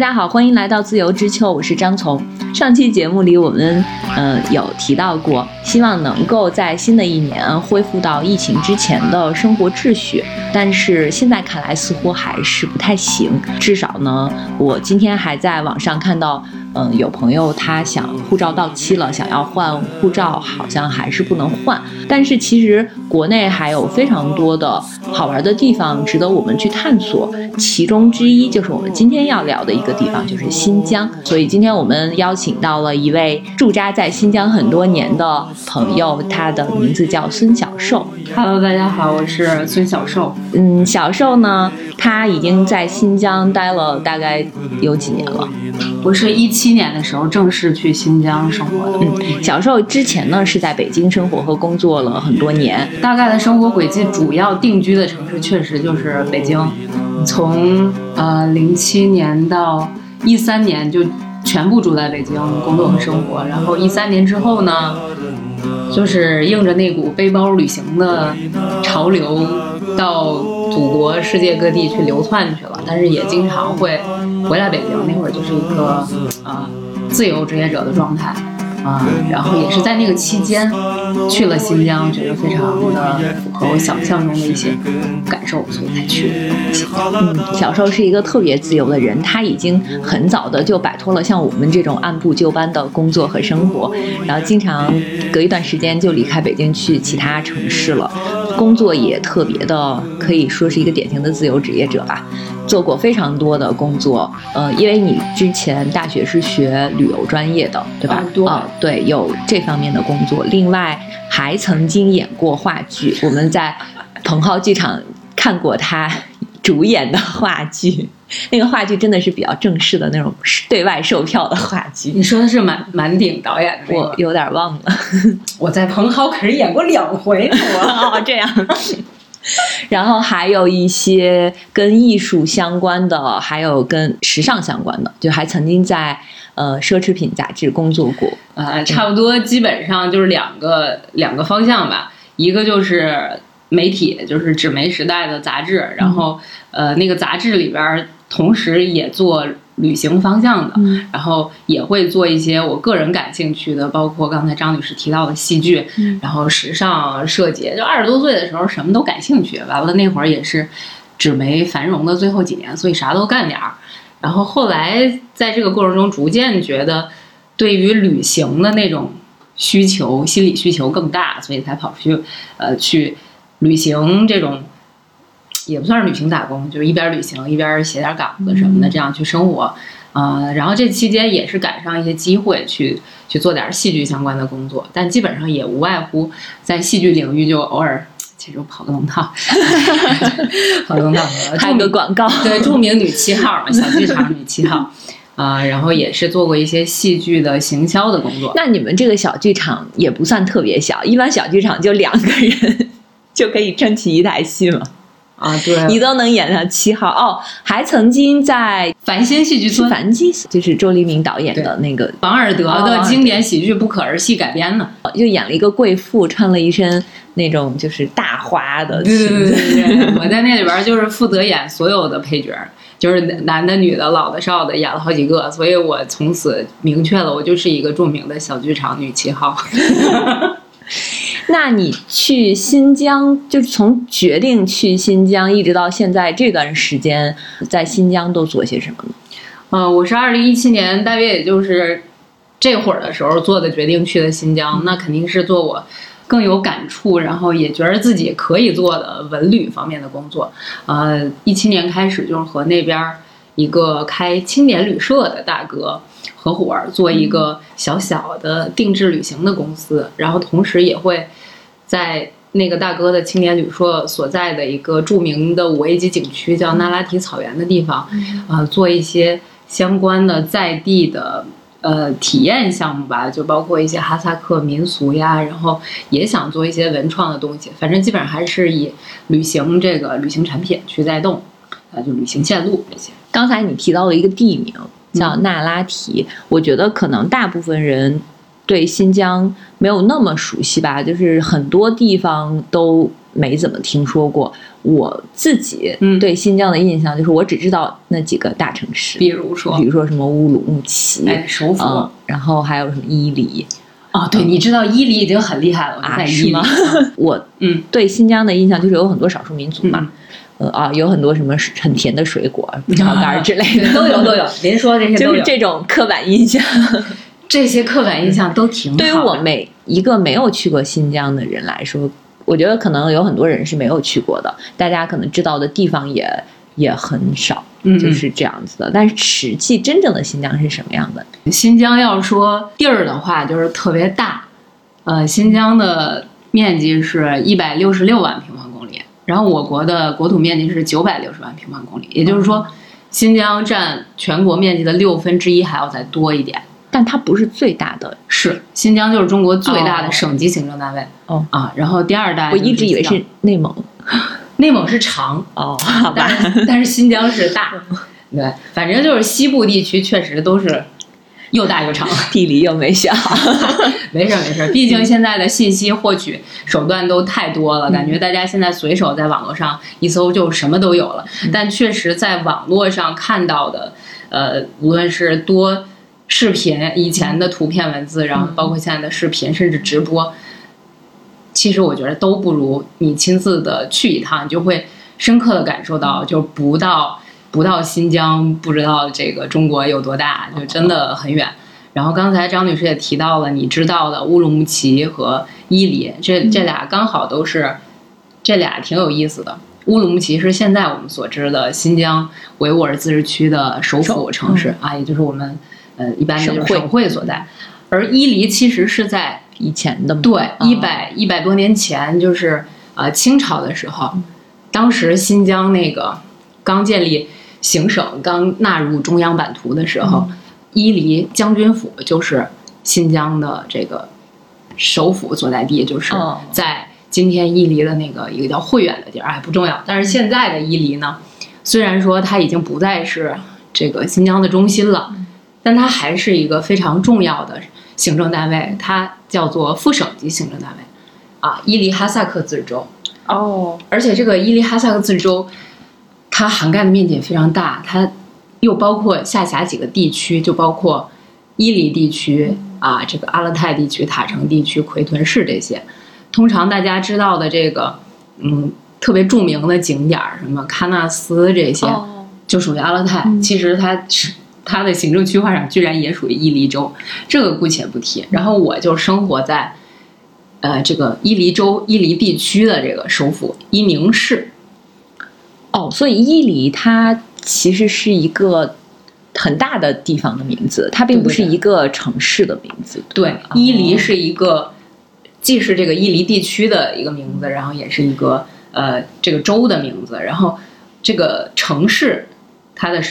大家好，欢迎来到自由之秋，我是张从。上期节目里我们嗯有提到过，希望能够在新的一年恢复到疫情之前的生活秩序，但是现在看来似乎还是不太行。至少呢，我今天还在网上看到。嗯，有朋友他想护照到期了，想要换护照，好像还是不能换。但是其实国内还有非常多的好玩的地方值得我们去探索，其中之一就是我们今天要聊的一个地方，就是新疆。所以今天我们邀请到了一位驻扎在新疆很多年的朋友，他的名字叫孙晓寿。Hello，大家好，我是孙小寿。嗯，小寿呢，他已经在新疆待了大概有几年了。我是一七年的时候正式去新疆生活的。嗯，小寿之前呢是在北京生活和工作了很多年。大概的生活轨迹，主要定居的城市确实就是北京。从呃零七年到一三年就全部住在北京工作和生活。然后一三年之后呢，就是应着那股背包旅行的潮流，到祖国世界各地去流窜去了。但是也经常会。回来北京那会儿就是一个啊自由职业者的状态啊，然后也是在那个期间去了新疆，觉得非常的符合我想象中的一些感受，所以才去。嗯，小时候是一个特别自由的人，他已经很早的就摆脱了像我们这种按部就班的工作和生活，然后经常隔一段时间就离开北京去其他城市了，工作也特别的可以说是一个典型的自由职业者吧。做过非常多的工作，呃，因为你之前大学是学旅游专业的，对吧？啊，对，有这方面的工作。另外，还曾经演过话剧，我们在彭浩剧场看过他主演的话剧。那个话剧真的是比较正式的那种对外售票的话剧。你说的是满满鼎导演的？我有点忘了。我在彭浩可是演过两回我。哦，这样。然后还有一些跟艺术相关的，还有跟时尚相关的，就还曾经在呃奢侈品杂志工作过。呃，差不多基本上就是两个两个方向吧，一个就是媒体，就是纸媒时代的杂志，然后呃那个杂志里边儿同时也做。旅行方向的，然后也会做一些我个人感兴趣的，包括刚才张女士提到的戏剧，然后时尚设计。就二十多岁的时候，什么都感兴趣。完了那会儿也是纸媒繁荣的最后几年，所以啥都干点儿。然后后来在这个过程中，逐渐觉得对于旅行的那种需求，心理需求更大，所以才跑出去，呃，去旅行这种。也不算是旅行打工，就是一边旅行一边写点稿子什么的，这样去生活，啊，然后这期间也是赶上一些机会去去做点戏剧相关的工作，但基本上也无外乎在戏剧领域就偶尔其实跑个龙套，跑个龙套，拍个广告，对，著名女七号嘛，小剧场女七号，啊，然后也是做过一些戏剧的行销的工作。那你们这个小剧场也不算特别小，一般小剧场就两个人 就可以撑起一台戏吗？啊，对，你都能演上七号。哦，还曾经在繁星戏剧村，繁星就是周黎明导演的那个王尔德的经典喜剧《不可儿戏》改编的，就演了一个贵妇，穿了一身那种就是大花的对对对对，我在那里边就是负责演所有的配角，就是男的、女的、老的、少的，演了好几个，所以我从此明确了，我就是一个著名的小剧场女七号。那你去新疆，就是从决定去新疆一直到现在这段时间，在新疆都做些什么呢？呃，我是二零一七年大约也就是这会儿的时候做的决定去的新疆，那肯定是做我更有感触，然后也觉得自己可以做的文旅方面的工作。呃，一七年开始就是和那边一个开青年旅社的大哥。合伙做一个小小的定制旅行的公司，然后同时也会在那个大哥的青年旅社所在的一个著名的五 A 级景区叫那拉提草原的地方，啊，做一些相关的在地的呃体验项目吧，就包括一些哈萨克民俗呀，然后也想做一些文创的东西，反正基本上还是以旅行这个旅行产品去带动，啊，就旅行线路这些。刚才你提到了一个地名。叫那拉提，我觉得可能大部分人对新疆没有那么熟悉吧，就是很多地方都没怎么听说过。我自己嗯对新疆的印象就是，我只知道那几个大城市，比如说比，如说什么乌鲁木齐，哎，首府。嗯，然后还有什么伊犁哦，对，你知道伊犁已经很厉害了，我啊，是吗。我嗯对新疆的印象就是有很多少数民族嘛嗯，呃啊，有很多什么很甜的水果、葡萄干之类的，对都有都有。您说这些都有，就是这种刻板印象。这些刻板印象都挺好的。对于我每一个没有去过新疆的人来说，我觉得可能有很多人是没有去过的，大家可能知道的地方也也很少，嗯就是这样子的。但是实际真正的新疆是什么样的？新疆要说地儿的话，就是特别大。呃，新疆的面积是一百六十六万平方公里，然后我国的国土面积是九百六十万平方公里，也就是说，新疆占全国面积的六分之一还要再多一点。但它不是最大的，是，新疆就是中国最大哦的省级行政单位。哦啊，然后第二大，我一直以为是内蒙。内蒙是长，哦，好吧 但，是但是新疆是大。对，反正就是西部地区确实都是又大又长。地理又没学好。没事儿没事儿，毕竟现在的信息获取手段都太多了，感觉大家现在随手在网络上一搜就什么都有了。但确实在网络上看到的，呃，无论是多视频、以前的图片、文字，然后包括现在的视频，甚至直播，其实我觉得都不如你亲自的去一趟，你就会深刻的感受到，就不到不到新疆，不知道这个中国有多大，就真的很远。然后刚才张女士也提到了，你知道的乌鲁木齐和伊犁，这这俩刚好都是，这俩挺有意思的。乌鲁木齐是现在我们所知的新疆维吾尔自治区的首府城市、啊，也就是我们呃一般的就是省会所在。而伊犁其实是在以前的对嗯。一百一百多年前，就是呃清朝的时候，当时新疆那个刚建立行省、刚纳入中央版图的时候，伊犁将军府就是新疆的这个首府所在地，就是哦在今天伊犁的那个一个叫会远的地儿，哎，不重要。但是现在的伊犁呢，虽然说它已经不再是这个新疆的中心了，但它还是一个非常重要的行政单位，它叫做副省级行政单位啊，伊犁哈萨克自治州。哦，而且这个伊犁哈萨克自治州，它涵盖的面积也非常大，它又包括下辖几个地区，就包括伊犁地区啊，这个阿勒泰地区、塔城地区、奎屯市这些。通常大家知道的这个，嗯，特别著名的景点儿，什么喀纳斯这些，哦，就属于阿勒泰。嗯其实它是它的行政区划上居然也属于伊犁州，这个姑且不提。然后我就生活在，呃，这个伊犁州伊犁地区的这个首府伊宁市。哦，所以伊犁它其实是一个很大的地方的名字，它并不是一个城市的名字。对，哦伊犁是一个，既是这个伊犁地区的一个名字，然后也是一个呃这个州的名字。然后这个城市，它的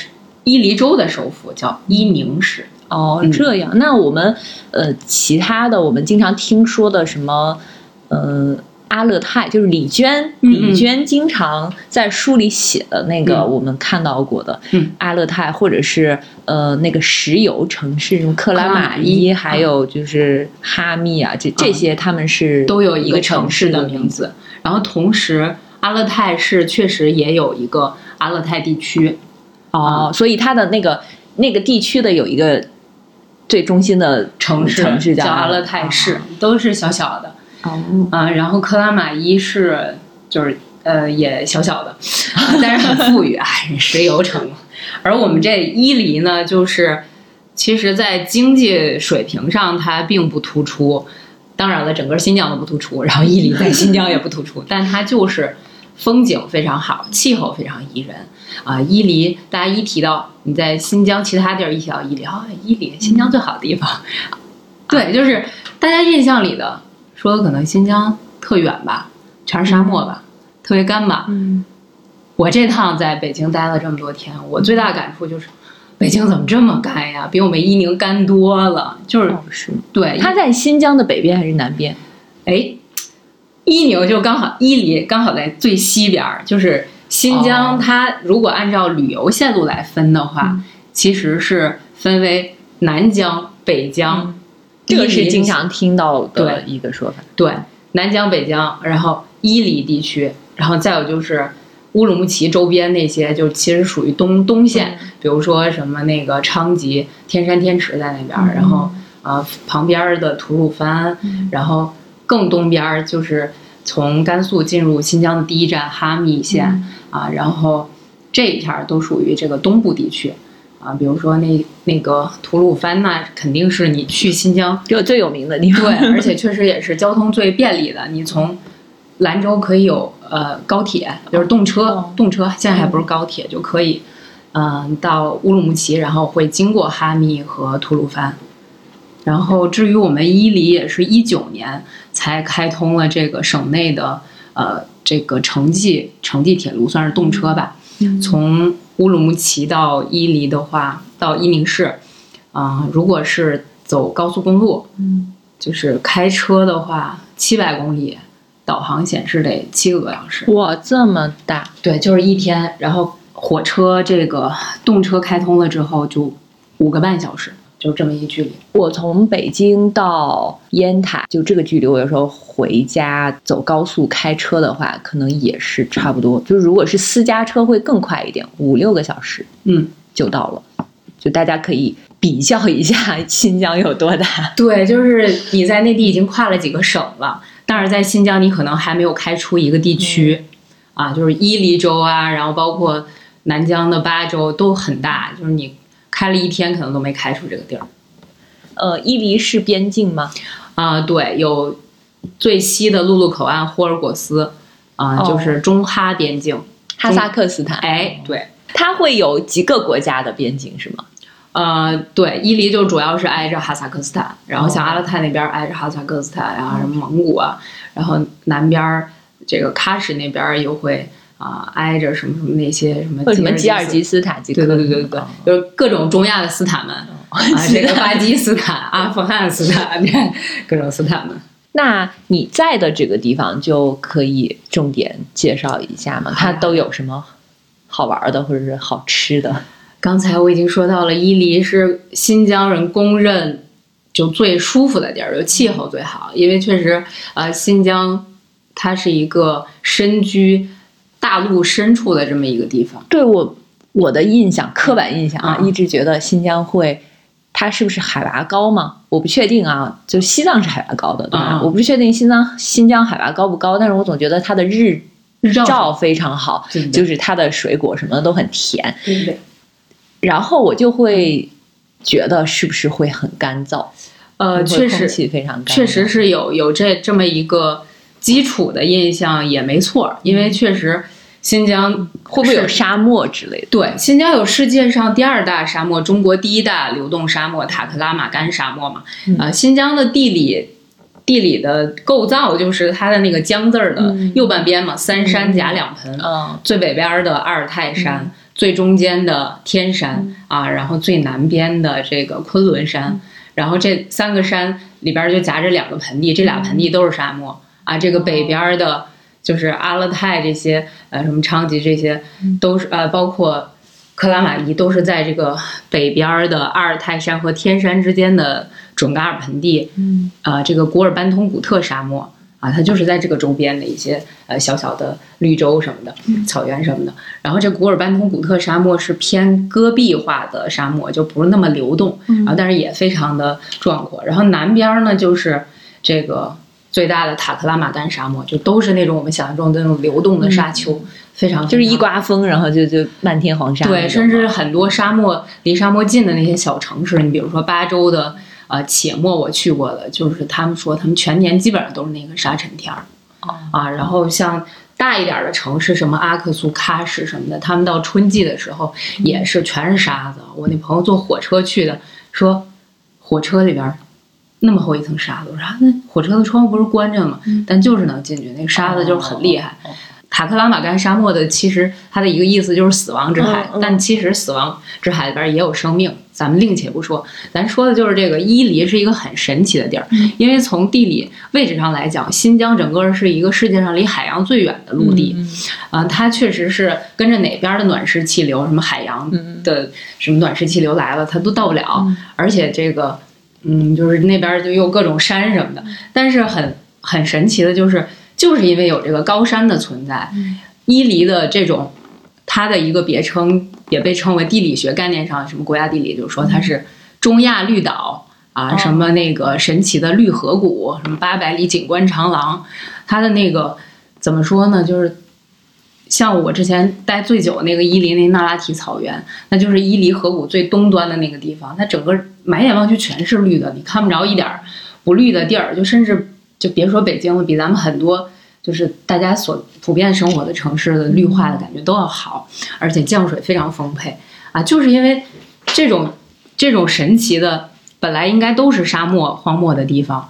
伊犁州的首府叫伊宁市。哦嗯，这样，那我们呃，其他的我们经常听说的什么，呃，阿勒泰，就是李娟，嗯李娟经常在书里写的那个，嗯。我们看到过的，嗯。阿勒泰，或者是呃那个石油城市，什么克拉玛玛依依，还有就是哈密啊，这这些他们是都有一个城城市的名名字。然后同时，阿勒泰市确实也有一个阿勒泰地区。哦，所以它的那个那个地区的有一个最中心的城市城市叫阿勒泰市，都是小小的。哦，啊。然后克拉玛依是就是呃也小小的，啊 但是很富裕啊，石油城。而我们这伊犁呢，就是其实在经济水平上它并不突出，当然了，整个新疆都不突出，然后伊犁在新疆也不突出，但它就是风景非常好，气候非常宜人啊。伊犁，大家一提到你在新疆其他地儿一提到伊犁，啊，伊犁新疆最好的地方，对，就是大家印象里的说的可能新疆特远吧，全是沙漠吧，特别干吧。嗯，我这趟在北京待了这么多天，我最大感触就是，北京怎么这么干呀？比我们伊宁干多了。就是哦是，对，它在新疆的北边还是南边？哎，伊宁就刚好伊犁刚好在最西边儿，就是新疆。哦它如果按照旅游线路来分的话，嗯其实是分为南疆、北疆。这个是经常听到的一个说法。对南疆、北疆，然后伊犁地区，然后再有就是乌鲁木齐周边那些，就其实属于东东线，比如说什么那个昌吉、天山天池在那边，然后啊、旁边的吐鲁番，然后更东边就是从甘肃进入新疆的第一站哈密县、啊，然后这一片儿都属于这个东部地区。啊，比如说那那个吐鲁番那肯定是你去新疆就最有名的地方。对，而且确实也是交通最便利的。你从兰州可以有呃高铁，就是动车，哦动车现在还不是高铁，就可以嗯、到乌鲁木齐，然后会经过哈密和吐鲁番。然后至于我们伊犁，也是一九年才开通了这个省内的呃这个城际城际铁路，算是动车吧。嗯从乌鲁木齐到伊犁的话，到伊宁市，啊、如果是走高速公路，嗯就是开车的话，七百公里，导航显示得七个多小时。哇，这么大，对，就是一天。然后火车这个动车开通了之后，就五个半小时，就这么一距离。我从北京到烟台，就这个距离，我有时候回家走高速开车的话，可能也是差不多。就如果是私家车会更快一点，五六个小时嗯，就到了。就大家可以比较一下新疆有多大。对，就是你在内地已经跨了几个省了，但是在新疆你可能还没有开出一个地区，啊，就是伊犁州啊，然后包括南疆的巴州都很大，就是你开了一天可能都没开出这个地儿。呃，伊犁是边境吗？啊、对，有最西的陆路口岸霍尔果斯，啊、哦就是中哈边境。哈萨克斯坦。哎，对，它会有几个国家的边境是吗？呃，对，伊犁就主要是挨着哈萨克斯坦，然后像阿勒泰那边挨着哈萨克斯坦啊，什么蒙古啊，然后南边儿这个喀什那边儿又会啊、挨着什么什么那些什么什么吉尔吉斯，斯塔吉克？对对对对对，就是各种中亚的斯坦们啊，这个巴基斯坦、阿富汗斯坦，这各种斯坦们。那你在的这个地方就可以重点介绍一下吗？它都有什么好玩的或者是好吃的？刚才我已经说到了，伊犁是新疆人公认就最舒服的地儿，就气候最好。因为确实，呃，新疆它是一个身居大陆深处的这么一个地方。对我我的印象，刻板印象啊，嗯一直觉得新疆会，它是不是海拔高嘛？我不确定啊。就西藏是海拔高的，对吧？嗯我不确定新疆新疆海拔高不高，但是我总觉得它的日日照照非常好，就是它的水果什么的都很甜。对对，然后我就会觉得是不是会很干燥？呃，确实非常干，确实是有有这这么一个基础的印象也没错儿，因为确实新疆会不会有沙漠之类的？对，新疆有世界上第二大沙漠，中国第一大流动沙漠塔克拉玛干沙漠嘛。啊呃，新疆的地理地理的构造就是它的那个江字儿的嗯。右半边嘛，三山夹两盆，嗯。最北边儿的阿尔泰山，最中间的天山、啊，然后最南边的这个昆仑山，然后这三个山里边儿就夹着两个盆地，这俩盆地都是沙漠啊。这个北边儿的，就是阿勒泰这些，呃，什么昌吉这些，都是呃，包括克拉玛依，都是在这个北边儿的阿尔泰山和天山之间的准噶尔盆地，嗯啊，这个古尔班通古特沙漠啊，它就是在这个周边的一些呃小小的绿洲什么的、草原什么的。然后这古尔班通古特沙漠是偏戈壁化的沙漠，就不是那么流动，然后但是也非常的壮阔。然后南边呢就是这个最大的塔克拉玛干沙漠，就都是那种我们想象中的那种流动的沙丘，非常就是一刮风，然后就就漫天黄沙。对，甚至很多沙漠离沙漠近的那些小城市，你比如说巴州的呃且末，我去过的，就是他们说他们全年基本上都是那个沙尘天儿。哦啊，然后像大一点儿的城市，什么阿克苏、喀什什么的，他们到春季的时候也是全是沙子。我那朋友坐火车去的，说火车里边儿那么厚一层沙子，我说啊那火车的窗户不是关着吗？但就是能进去，那个沙子就是很厉害。哦。哦塔克拉玛干沙漠的其实它的一个意思就是死亡之海，嗯嗯但其实死亡之海里边也有生命，咱们另且不说。咱说的就是这个伊犁是一个很神奇的地儿，嗯因为从地理位置上来讲，新疆整个是一个世界上离海洋最远的陆地，嗯啊、它确实是跟着哪边的暖湿气流，什么海洋嗯的什么暖湿气流来了，它都到不了。嗯而且这个，嗯，就是那边就又各种山什么的。但是很很神奇的就是，就是因为有这个高山的存在，伊犁的这种它的一个别称也被称为地理学概念上什么国家地理，就是说它是中亚绿岛啊，哦什么那个神奇的绿河谷，什么八百里景观长廊，它的那个怎么说呢，就是。像我之前待最久那个伊犁那那拉提草原，那就是伊犁河谷最东端的那个地方，它整个满眼望去全是绿的，你看不着一点儿不绿的地儿，就甚至就别说北京了，比咱们很多就是大家所普遍生活的城市的绿化的感觉都要好，而且降水非常丰沛啊，就是因为这种这种神奇的，本来应该都是沙漠荒漠的地方，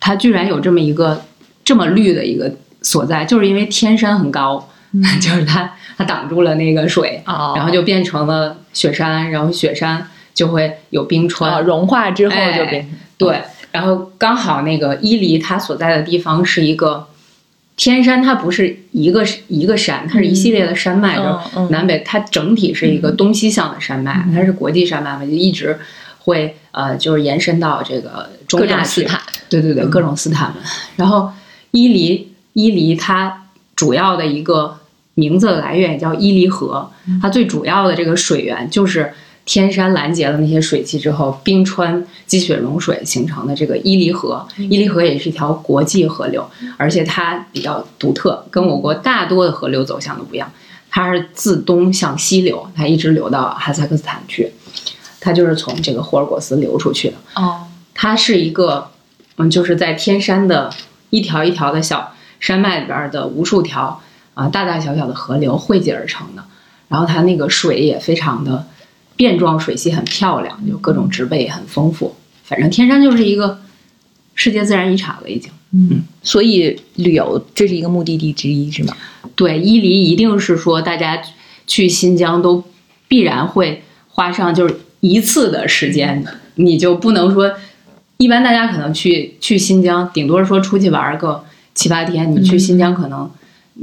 它居然有这么一个这么绿的一个所在，就是因为天山很高。就是它，它挡住了那个水，哦然后就变成了雪山，然后雪山就会有冰川，啊，融化之后哎就变成对，然后刚好那个伊犁它所在的地方是一个天山，它不是一个一个山，它是一系列的山脉，就嗯嗯。南北，它整体是一个东西向的山脉，它是国际山脉嘛，就一直会呃就是延伸到这个中各亚斯坦，对对对，嗯。各种斯坦们。然后伊犁，伊犁它主要的一个名字的来源也叫伊犁河，它最主要的这个水源就是天山拦截了那些水汽之后，冰川积雪融水形成的这个伊犁河。伊犁河也是一条国际河流，而且它比较独特，跟我国大多的河流走向都不一样。它是自东向西流，它一直流到哈萨克斯坦去，它就是从这个霍尔果斯流出去的。哦，它是一个，嗯，就是在天山的一条一条的小山脉里边儿的无数条啊、大大小小的河流汇集而成的。然后它那个水也非常的变状，水系很漂亮，就各种植被也很丰富。反正天山就是一个世界自然遗产了，已经。嗯，所以旅游这是一个目的地之一，是吗？对，伊犁一定是说大家去新疆都必然会花上就是一次的时间，你就不能说，一般大家可能去去新疆，顶多是说出去玩个七八天，你去新疆可能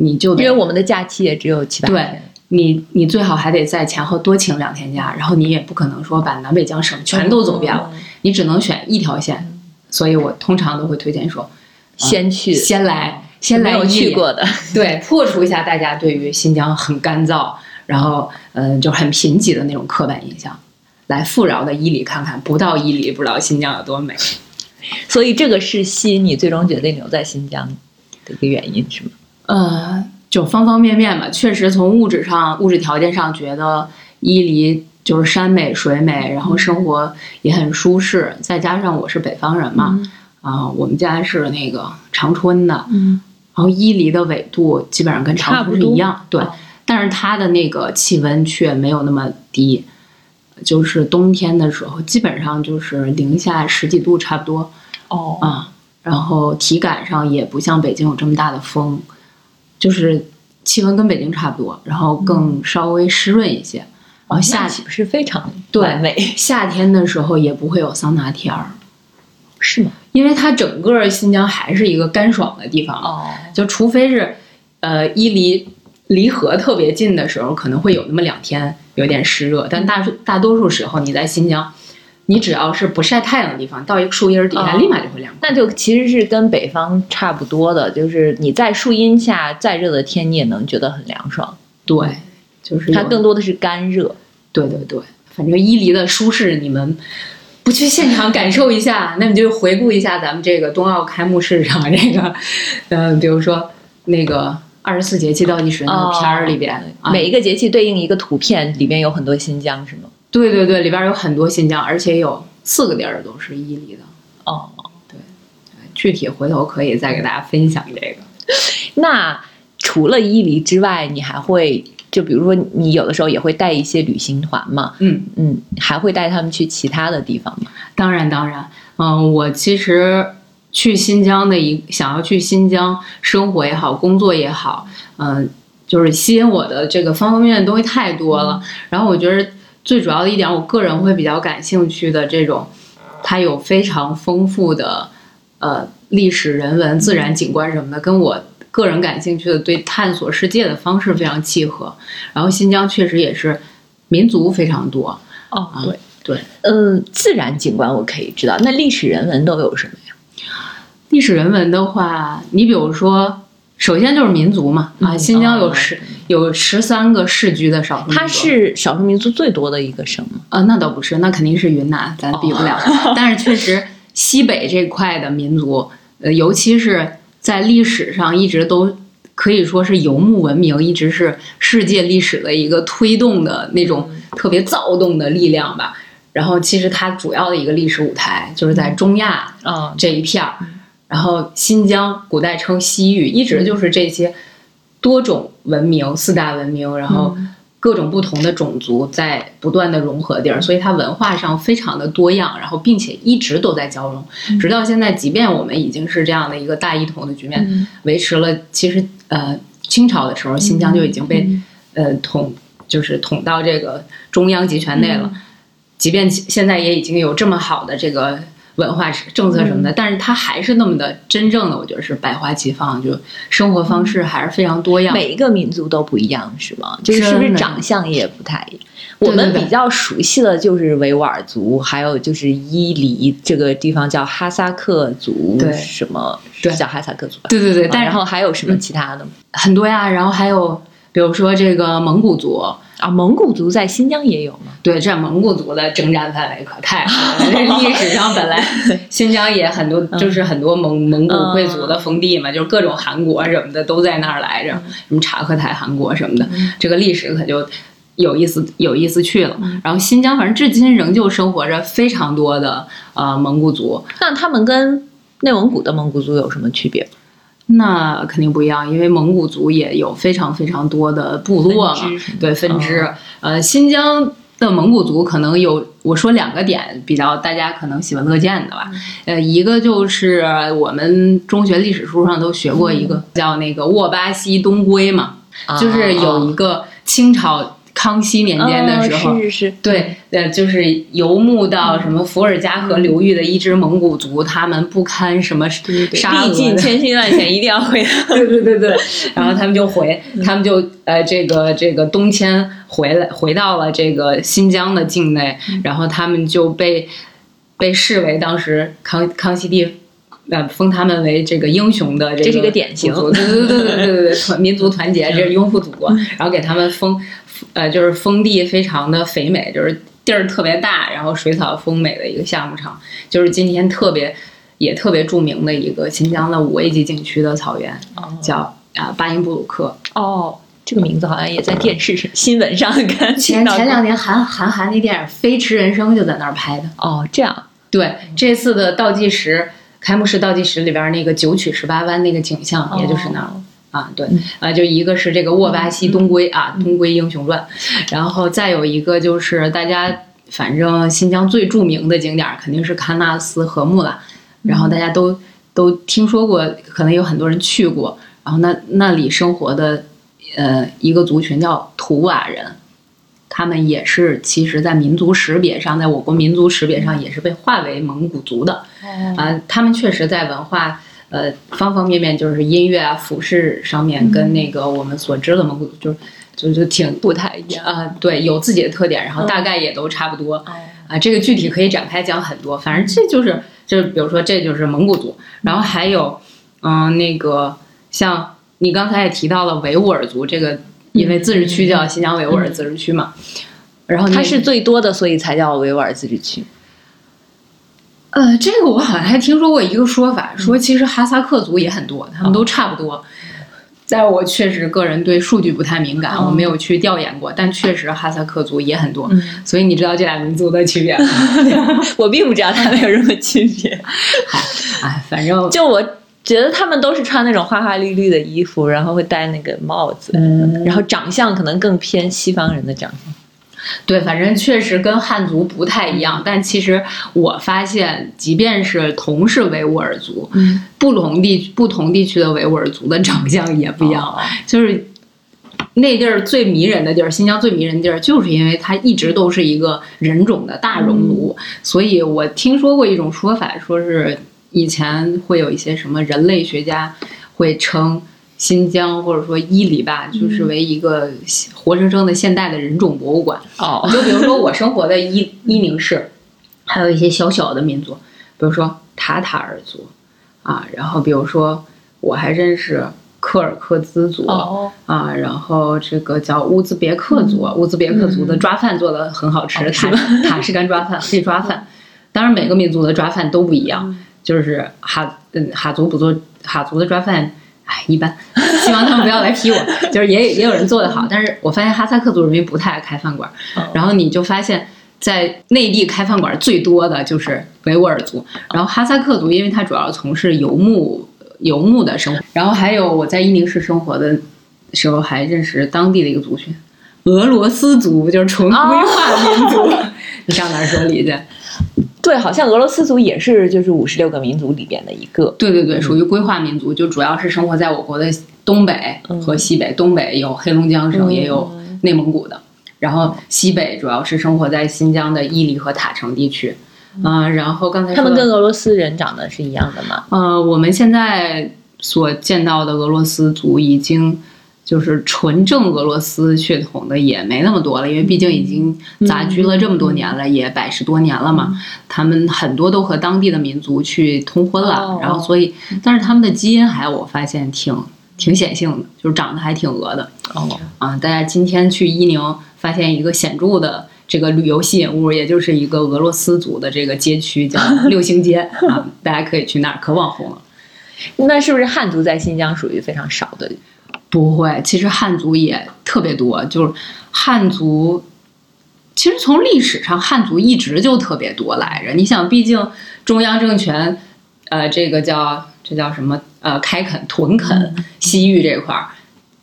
你就因为我们的假期也只有七八对，你你最好还得在前后多请两天假，然后你也不可能说把南北疆省全都走遍了，嗯，你只能选一条线，所以我通常都会推荐说，先去，先来先来没有去过的，对，破除一下大家对于新疆很干燥，然后嗯、呃就很贫瘠的那种刻板印象，来富饶的伊犁看看，不到伊犁不知道新疆有多美。所以这个是吸引你最终决定留在新疆的一个原因，是吗？呃，就方方面面吧，确实从物质上、物质条件上，觉得伊犁就是山美水美，然后生活也很舒适，再加上我是北方人嘛，啊、我们家是那个长春的，嗯，然后伊犁的纬度基本上跟长春是一样，对，哦。但是它的那个气温却没有那么低，就是冬天的时候基本上就是零下十几度差不多哦，啊，然后体感上也不像北京有这么大的风，就是气温跟北京差不多，然后更稍微湿润一些，然后夏那岂不是非常对？夏天的时候也不会有桑拿天儿，是吗？因为它整个新疆还是一个干爽的地方，哦，就除非是，呃，伊犁离河特别近的时候，可能会有那么两天有点湿热，但大大多数时候你在新疆，你只要是不晒太阳的地方，到一个树荫底下，哦立马就会凉快。那就其实是跟北方差不多的，就是你在树荫下，再热的天你也能觉得很凉爽。对，就是它更多的是干热。对对对，反正伊犁的舒适，你们不去现场感受一下，那你就回顾一下咱们这个冬奥开幕式上这个，呃，比如说那个二十四节气倒计时那个片儿里边，每一个节气对应一个图片，里边有很多新疆，是吗？对对对，里边有很多新疆，而且有四个地儿都是伊犁的。哦，对具体回头可以再给大家分享这个。那除了伊犁之外，你还会就比如说你有的时候也会带一些旅行团嘛？嗯，嗯，还会带他们去其他的地方吗？当然当然，嗯，我其实去新疆的一想要去新疆生活也好，工作也好，嗯，就是吸引我的这个方方面面的东西太多了。然后我觉得最主要的一点，我个人会比较感兴趣的这种，它有非常丰富的呃历史、人文、自然景观什么的，跟我。个人感兴趣的对探索世界的方式非常契合，然后新疆确实也是民族非常多，哦啊对对，嗯，自然景观我可以知道，那历史人文都有什么呀？历史人文的话，你比如说，首先就是民族嘛，啊，嗯新疆有哦十有十三个市居的少数民族，它是少数民族最多的一个省吗？呃，那倒不是，那肯定是云南，咱比不了。但是确实，西北这块的民族，呃，尤其是在历史上一直都可以说是游牧文明，一直是世界历史的一个推动的那种特别躁动的力量吧。然后，其实它主要的一个历史舞台就是在中亚啊，这一片儿，然后新疆古代称西域，一直就是这些多种文明、四大文明，然后各种不同的种族在不断的融合地儿，所以它文化上非常的多样，然后并且一直都在交融，直到现在，即便我们已经是这样的一个大一统的局面，维持了，其实呃清朝的时候，新疆就已经被、呃统就是统到这个中央集权内了。即便其现在也已经有这么好的这个文化政策什么的，但是它还是那么的真正的，我觉得是百花齐放，就生活方式还是非常多样。每一个民族都不一样，是吗？就是是不是长相也不太一样？我们比较熟悉的就是维吾尔族，还有就是伊犁这个地方叫哈萨克族，对什么对叫哈萨克族吧？对对对，然后还有什么其他的吗？很多呀，然后还有比如说这个蒙古族，啊，蒙古族在新疆也有吗？对，这蒙古族的征战范围可太大了。这历史上本来新疆也很多，就是很多蒙蒙古贵族的封地嘛，就是各种汗国什么的都在那儿来着，什么察合台汗国什么的，这个历史可就有意思有意思去了。然后新疆反正至今仍旧生活着非常多的呃蒙古族，那他们跟内蒙古的蒙古族有什么区别？那肯定不一样，因为蒙古族也有非常非常多的部落嘛对分支。哦呃，新疆的蒙古族可能有，我说两个点比较大家可能喜闻乐见的吧。呃，一个就是我们中学历史书上都学过一个、叫那个沃巴西东归嘛，就是有一个清朝康熙年间的时候。哦是是是，对，呃，就是游牧到什么伏尔加河流域的一支蒙古族，他们不堪什么沙历尽千辛万险，一定要回来。对对对对，然后他们就回，他们就呃这个这个东迁回来，回到了这个新疆的境内，然后他们就被被视为当时康康熙帝。呃，封他们为这个英雄的这个，这是一个典型对对对对对对民族团结，这是拥护祖国，然后给他们封，呃，就是封地非常的肥美，就是地儿特别大，然后水草丰美的一个项目场，就是今天特别也特别著名的一个新疆的五 A 级景区的草原，叫啊巴音布鲁克。哦，这个名字好像也在电视上、新闻上看前前两年韩韩寒那电影《飞驰人生》就在那儿拍的。哦，这样对，这次的倒计时开幕式倒计时里边那个九曲十八弯那个景象，也就是那儿。哦啊，对，啊，就一个是这个沃巴西东归啊，东归英雄传，然后再有一个就是大家反正新疆最著名的景点儿肯定是喀纳斯和木了，然后大家都都听说过，可能有很多人去过，然后那那里生活的呃一个族群叫图瓦人，他们也是其实在民族识别上，在我国民族识别上也是被划为蒙古族的，啊，他们确实在文化。呃，方方面面就是音乐啊、服饰上面跟那个我们所知的蒙古族就是就就挺不太一样。啊、对，有自己的特点，然后大概也都差不多。啊，这个具体可以展开讲很多，反正这就是就是比如说这就是蒙古族，然后还有嗯、那个像你刚才也提到了维吾尔族这个，因为自治区叫新疆维吾尔自治区嘛，然后它是最多的，所以才叫维吾尔自治区。呃，这个我好像还听说过一个说法，说其实哈萨克族也很多，他们都差不多。但我确实个人对数据不太敏感，我没有去调研过，但确实哈萨克族也很多，所以你知道这俩民族的区别吗？我并不知道他们有什么区别，嗨，哎，反正就我觉得他们都是穿那种花花绿绿的衣服，然后会戴那个帽子，嗯。然后长相可能更偏西方人的长相。对，反正确实跟汉族不太一样，但其实我发现，即便是同是维吾尔族，嗯，不同地不同地区的维吾尔族的长相也不一样，哦。就是那地儿最迷人的地儿，新疆最迷人的地儿，就是因为它一直都是一个人种的大熔炉，所以我听说过一种说法，说是以前会有一些什么人类学家会称。新疆或者说伊犁吧，就是为一个活生生的现代的人种博物馆。哦，就比如说我生活的伊 伊宁市，还有一些小小的民族，比如说塔塔尔族啊，然后比如说我还认识柯尔克孜族、哦，啊，然后这个叫乌兹别克族，乌兹别克族的抓饭做的很好吃，塔塔什干抓饭、黑抓饭。当然，每个民族的抓饭都不一样，就是哈嗯哈族不做哈族的抓饭，哎一般，希望他们不要来批我。就是也也有人做的好，但是我发现哈萨克族人民不太爱开饭馆，哦然后你就发现。在内地开饭馆最多的就是维吾尔族，然后哈萨克族，因为他主要从事游牧游牧的生活，然后还有我在伊宁市生活的时候还认识当地的一个族群，俄罗斯族，就是纯规划民族。你上哪儿说理去？对，好像俄罗斯族也是就是五十六个民族里边的一个。对对对，属于规划民族，就主要是生活在我国的东北和西北。东北有黑龙江省，嗯也有内蒙古的。然后西北主要是生活在新疆的伊犁和塔城地区，啊、然后刚才他们跟俄罗斯人长得是一样的吗？呃，我们现在所见到的俄罗斯族已经就是纯正俄罗斯血统的也没那么多了，因为毕竟已经杂居了这么多年了，也百十多年了嘛。他们很多都和当地的民族去通婚了，哦然后所以，但是他们的基因还我发现挺挺显性的，就是长得还挺俄的哦，啊。大家今天去伊宁发现一个显著的。这个旅游吸引物，也就是一个俄罗斯族的这个街区，叫 六星街啊，大家可以去那儿，可网红了。那是不是汉族在新疆属于非常少的？不会，其实汉族也特别多，就是汉族。其实从历史上，汉族一直就特别多来着。你想，毕竟中央政权，呃，这个叫这叫什么？呃，开垦、屯垦西域这块儿，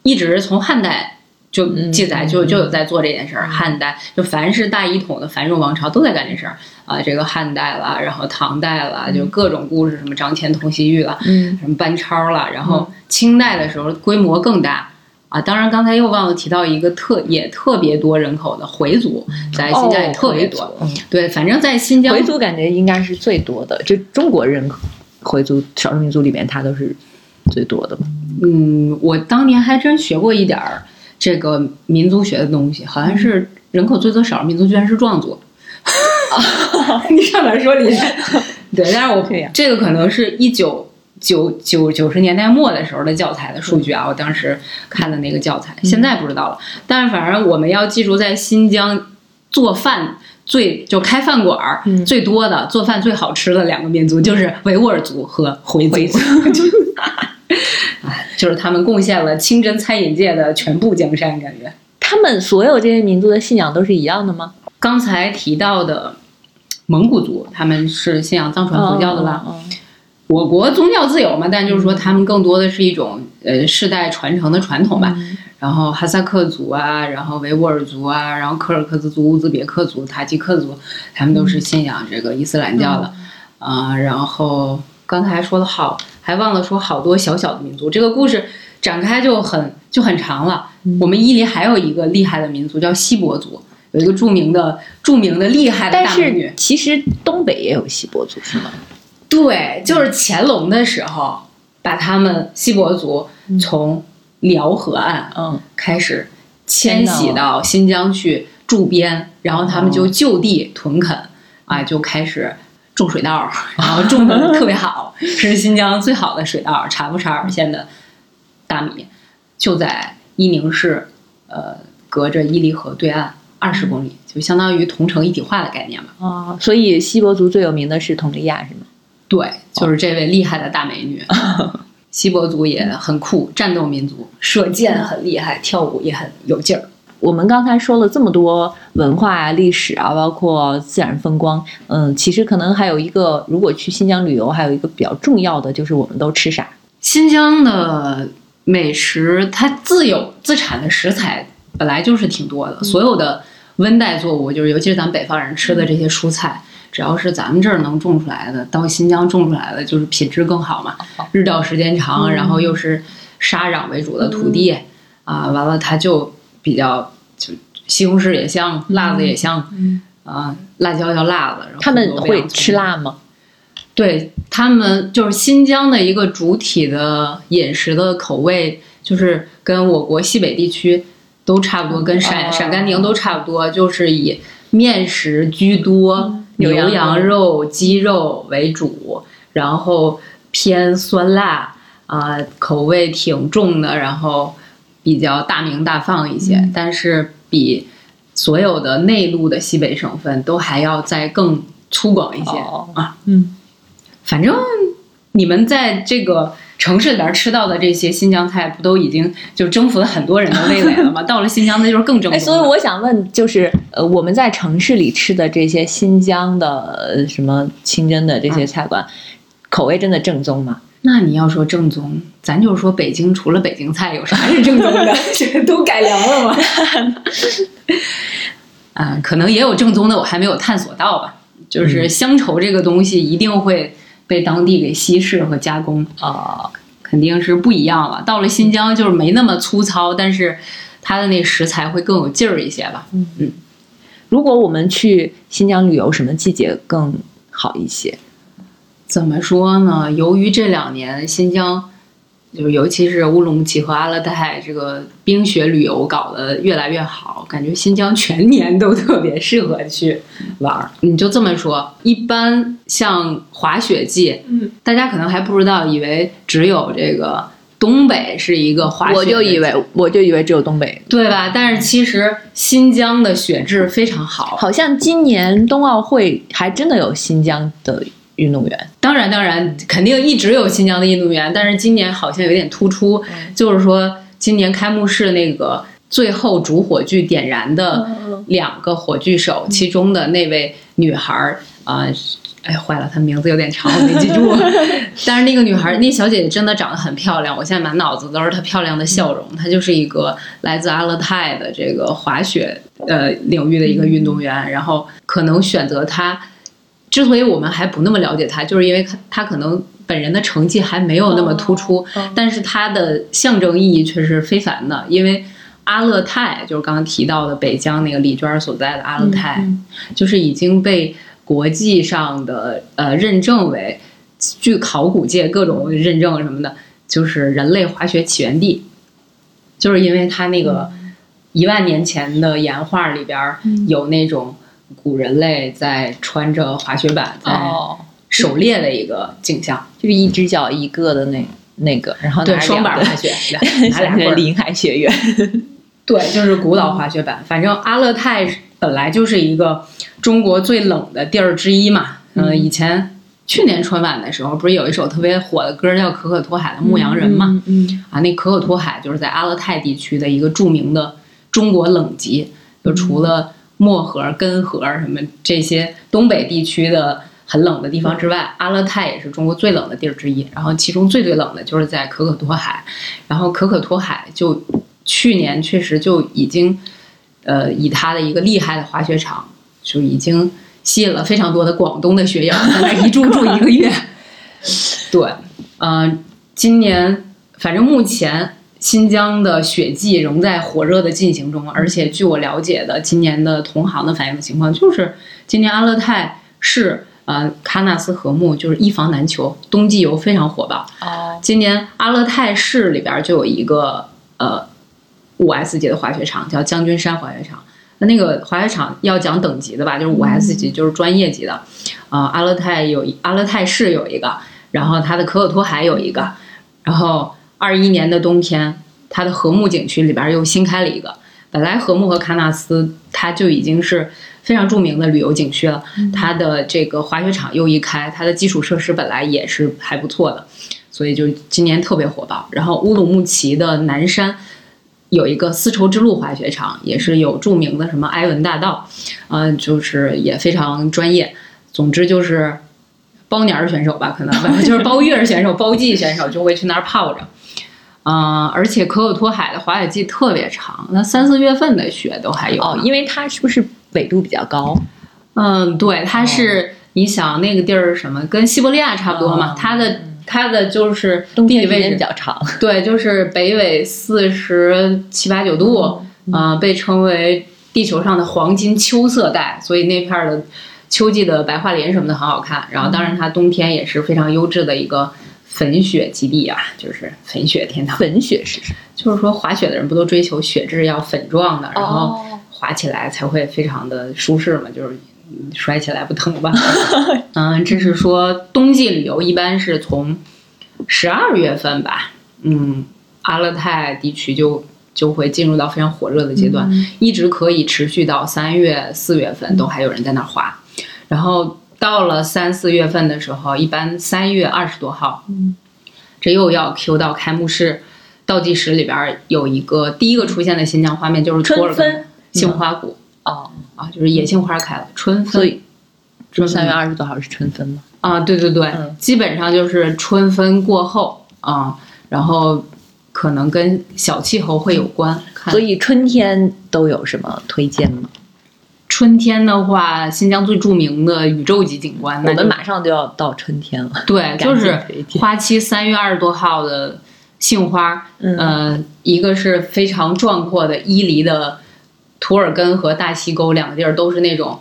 一直从汉代就嗯记载就就有在做这件事儿。汉代就凡是大一统的繁荣王朝都在干这事儿啊。这个汉代了，然后唐代了，就各种故事，什么张骞通西域了，嗯，什么班超了，然后清代的时候规模更大啊。当然，刚才又忘了提到一个特也特别多人口的回族，在新疆也特别多。哦对，反正在新疆回族感觉应该是最多的，就中国人口回族少数民族里面，它都是最多的嘛。嗯，我当年还真学过一点儿这个民族学的东西，好像是人口最多少数民族居然是壮族。你上哪儿说理去？对，但是我这个可能是一九九九九十年代末的时候的教材的数据啊，我当时看的那个教材，现在不知道了。但是反正我们要记住，在新疆做饭最就开饭馆儿嗯最多的、做饭最好吃的两个民族就是维吾尔族和回族。哎，就是他们贡献了清真餐饮界的全部江山，感觉。他们所有这些民族的信仰都是一样的吗？刚才提到的蒙古族，他们是信仰藏传佛教的吧？哦哦我国宗教自由嘛，但就是说他们更多的是一种呃世代传承的传统吧。嗯然后哈萨克族啊，然后维吾尔族啊，然后柯尔克孜族、乌兹别克族、塔吉克族，他们都是信仰这个伊斯兰教的啊、然后刚才说的好，还忘了说好多小小的民族，这个故事展开就很就很长了。我们伊犁还有一个厉害的民族叫锡伯族，有一个著名的著名的厉害的但大美女是。其实东北也有锡伯族是吗？对，就是乾隆的时候，把他们锡伯族从辽河岸嗯，开始迁徙到新疆去驻边，然后他们就就地屯垦，啊，就开始种水稻，然后种的特别好，是新疆最好的水稻，察布查尔县的大米，就在伊宁市，呃，隔着伊犁河对岸二十公里，就相当于同城一体化的概念吧。哦，所以锡伯族最有名的是佟丽娅是吗？对，就是这位厉害的大美女。锡伯族也很酷，战斗民族，射箭很厉害，跳舞也很有劲儿。我们刚才说了这么多文化啊、历史啊，包括自然风光，嗯，其实可能还有一个，如果去新疆旅游，还有一个比较重要的就是我们都吃啥？新疆的美食，它自有自产的食材本来就是挺多的，所有的温带作物，就是尤其是咱们北方人吃的这些蔬菜，只要是咱们这儿能种出来的，到新疆种出来的，就是品质更好嘛，日照时间长，然后又是沙壤为主的土地，啊，完了它就比较就西红柿也香，辣子也香，嗯啊，辣椒叫辣子，然后他们会吃辣吗？对他们就是新疆的一个主体的饮食的口味，就是跟我国西北地区都差不多，跟陕哦。陕甘宁都差不多，就是以面食居多，牛羊肉、鸡肉为主，然后偏酸辣啊、口味挺重的，然后比较大名大放一些，但是比所有的内陆的西北省份都还要再更粗犷一些、哦啊。嗯，反正你们在这个城市里边吃到的这些新疆菜，不都已经就征服了很多人的味蕾了吗？到了新疆，那就是更正哎，宗了。所以我想问，就是呃，我们在城市里吃的这些新疆的呃什么清真的这些菜馆，口味真的正宗吗？那你要说正宗，咱就是说北京除了北京菜有啥是正宗的？这都改良了吗？啊，可能也有正宗的，我还没有探索到吧。就是乡愁这个东西，一定会被当地给稀释和加工，哦，肯定是不一样了。到了新疆，就是没那么粗糙，但是它的那食材会更有劲儿一些吧。嗯如果我们去新疆旅游，什么季节更好一些？怎么说呢？由于这两年新疆，就是尤其是乌鲁木齐和阿勒泰这个冰雪旅游搞得越来越好，感觉新疆全年都特别适合去玩儿。你就这么说，一般像滑雪季，嗯，大家可能还不知道，以为只有这个东北是一个滑雪的我就以为我就以为只有东北。对吧？但是其实新疆的雪质非常好，好像今年冬奥会还真的有新疆的运动员。当然，当然，肯定一直有新疆的运动员，但是今年好像有点突出，就是说今年开幕式那个最后主火炬点燃的两个火炬手，其中的那位女孩儿啊。哎，坏了，她名字有点长，我没记住。但是那个女孩，那小姐姐真的长得很漂亮，我现在满脑子都是她漂亮的笑容。她就是一个来自阿勒泰的这个滑雪呃领域的一个运动员，然后可能选择她。之所以我们还不那么了解他，就是因为她她可能本人的成绩还没有那么突出，哦但是他的象征意义却是非凡的，因为阿勒泰就是刚刚提到的北疆那个李娟儿所在的阿勒泰，嗯。就是已经被国际上的呃认证为，据考古界各种认证什么的，就是人类滑雪起源地，就是因为它那个一万年前的岩画里边有那种古人类在穿着滑雪板在哦，狩猎的一个景象。就是一只脚一个的那那个，然后对，拿双板滑雪，拿俩棍儿。像那临海雪原。对，就是古老滑雪板。反正阿勒泰本来就是一个中国最冷的地儿之一嘛。嗯、嗯以前去年春晚的时候，不是有一首特别火的歌叫《可可托海的牧羊人》嘛？嗯，嗯啊，那可可托海就是在阿勒泰地区的一个著名的中国冷极，就除了漠河、根河什么这些东北地区的很冷的地方之外，阿勒泰也是中国最冷的地儿之一。然后其中最最冷的就是在可可托海，然后可可托海就去年确实就已经，呃，以它的一个厉害的滑雪场，就已经吸引了非常多的广东的学友在那一住住一个月。对，嗯、今年反正目前新疆的雪季仍在火热的进行中，而且据我了解的，今年的同行的反映的情况就是，今年阿勒泰市呃喀纳斯禾木就是一房难求，冬季游非常火爆。哦，今年阿勒泰市里边就有一个呃五 S 级的滑雪场，叫将军山滑雪场。那那个滑雪场要讲等级的吧，就是五 S 级，就是专业级的。啊、阿勒泰有阿勒泰市有一个，然后它的可可托海有一个，然后二一年的冬天，它的禾木景区里边又新开了一个。本来禾木和喀纳斯它就已经是非常著名的旅游景区了，它的这个滑雪场又一开，它的基础设施本来也是还不错的，所以就今年特别火爆。然后乌鲁木齐的南山有一个丝绸之路滑雪场，也是有著名的什么埃文大道，呃、就是也非常专业。总之就是包年儿选手吧，可能不 就是包月儿选手、包季选手就会去那儿泡着。嗯、而且可可托海的滑雪季特别长，那三四月份的雪都还有。哦，因为它是不是纬度比较高？嗯，对，它是、你想那个地儿什么，跟西伯利亚差不多嘛，哦它的它的就是地理位置比，较长。对，就是北纬四十七八九度，啊、被称为地球上的黄金秋色带，所以那片儿的秋季的白桦林什么的很好看。然后，当然它冬天也是非常优质的一个粉雪基地啊，就是粉雪天堂。粉雪是什么？就是说滑雪的人不都追求雪质要粉状的，然后哦滑起来才会非常的舒适嘛，就是嗯摔起来不疼吧？嗯，这是说冬季旅游一般是从十二月份吧，嗯，阿勒泰地区就就会进入到非常火热的阶段，一直可以持续到三月、四月份都还有人在那儿滑。然后到了三四月份的时候，一般三月二十多号，嗯这又要 Q 到开幕式倒计时里边有一个第一个出现的新疆画面，就是春分根杏花谷哦，啊，就是野杏花开了，春分。所以春三月二十多号是春分吗？啊，对对对，嗯基本上就是春分过后啊，然后可能跟小气候会有关。看所以春天都有什么推荐吗？春天的话，新疆最著名的宇宙级景观，我们马上就要到春天了，对，就是花期三月二十多号的杏花，嗯呃，一个是非常壮阔的伊犁的图尔根和大西沟两个地儿，都是那种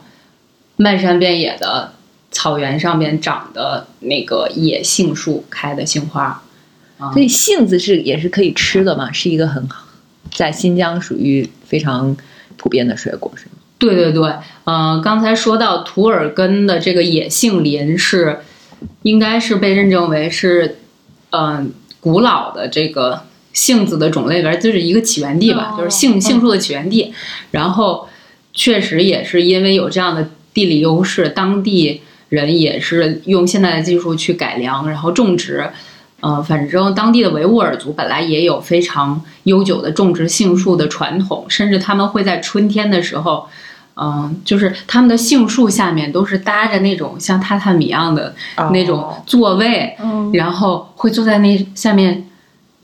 漫山遍野的草原上面长的那个野杏树开的杏花。啊所以杏子是也是可以吃的嘛，是一个很，在新疆属于非常普遍的水果，是吗？对对对，呃，刚才说到图尔根的这个野杏林是，应该是被认证为是，嗯、古老的这个杏子的种类里边就是一个起源地吧，哦就是杏杏树的起源地。然后确实也是因为有这样的地理优势，当地人也是用现代的技术去改良，然后种植。呃，反正当地的维吾尔族本来也有非常悠久的种植杏树的传统，甚至他们会在春天的时候，嗯、就是他们的杏树下面都是搭着那种像榻榻米一样的那种座位，嗯然后会坐在那下面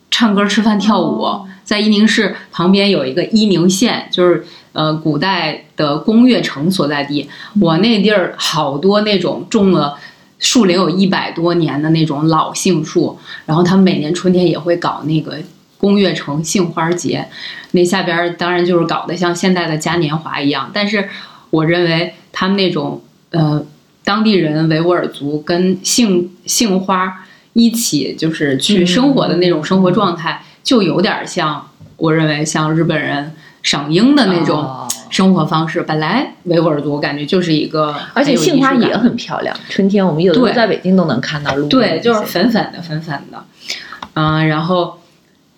唱歌、吃饭、跳舞。在伊宁市旁边有一个伊宁县，就是呃古代的工乐城所在地。我那地儿好多那种种了树龄有一百多年的那种老杏树，然后他们每年春天也会搞那个工业城杏花节，那下边当然就是搞得像现代的嘉年华一样，但是我认为他们那种呃当地人维吾尔族跟杏杏花一起就是去生活的那种生活状态，就有点像我认为像日本人赏樱的那种哦。生活方式。本来维吾尔族我感觉就是一个而且杏花也很漂亮，春天我们有的时候在北京都能看到路边对，就是粉粉的，粉粉的，嗯、然后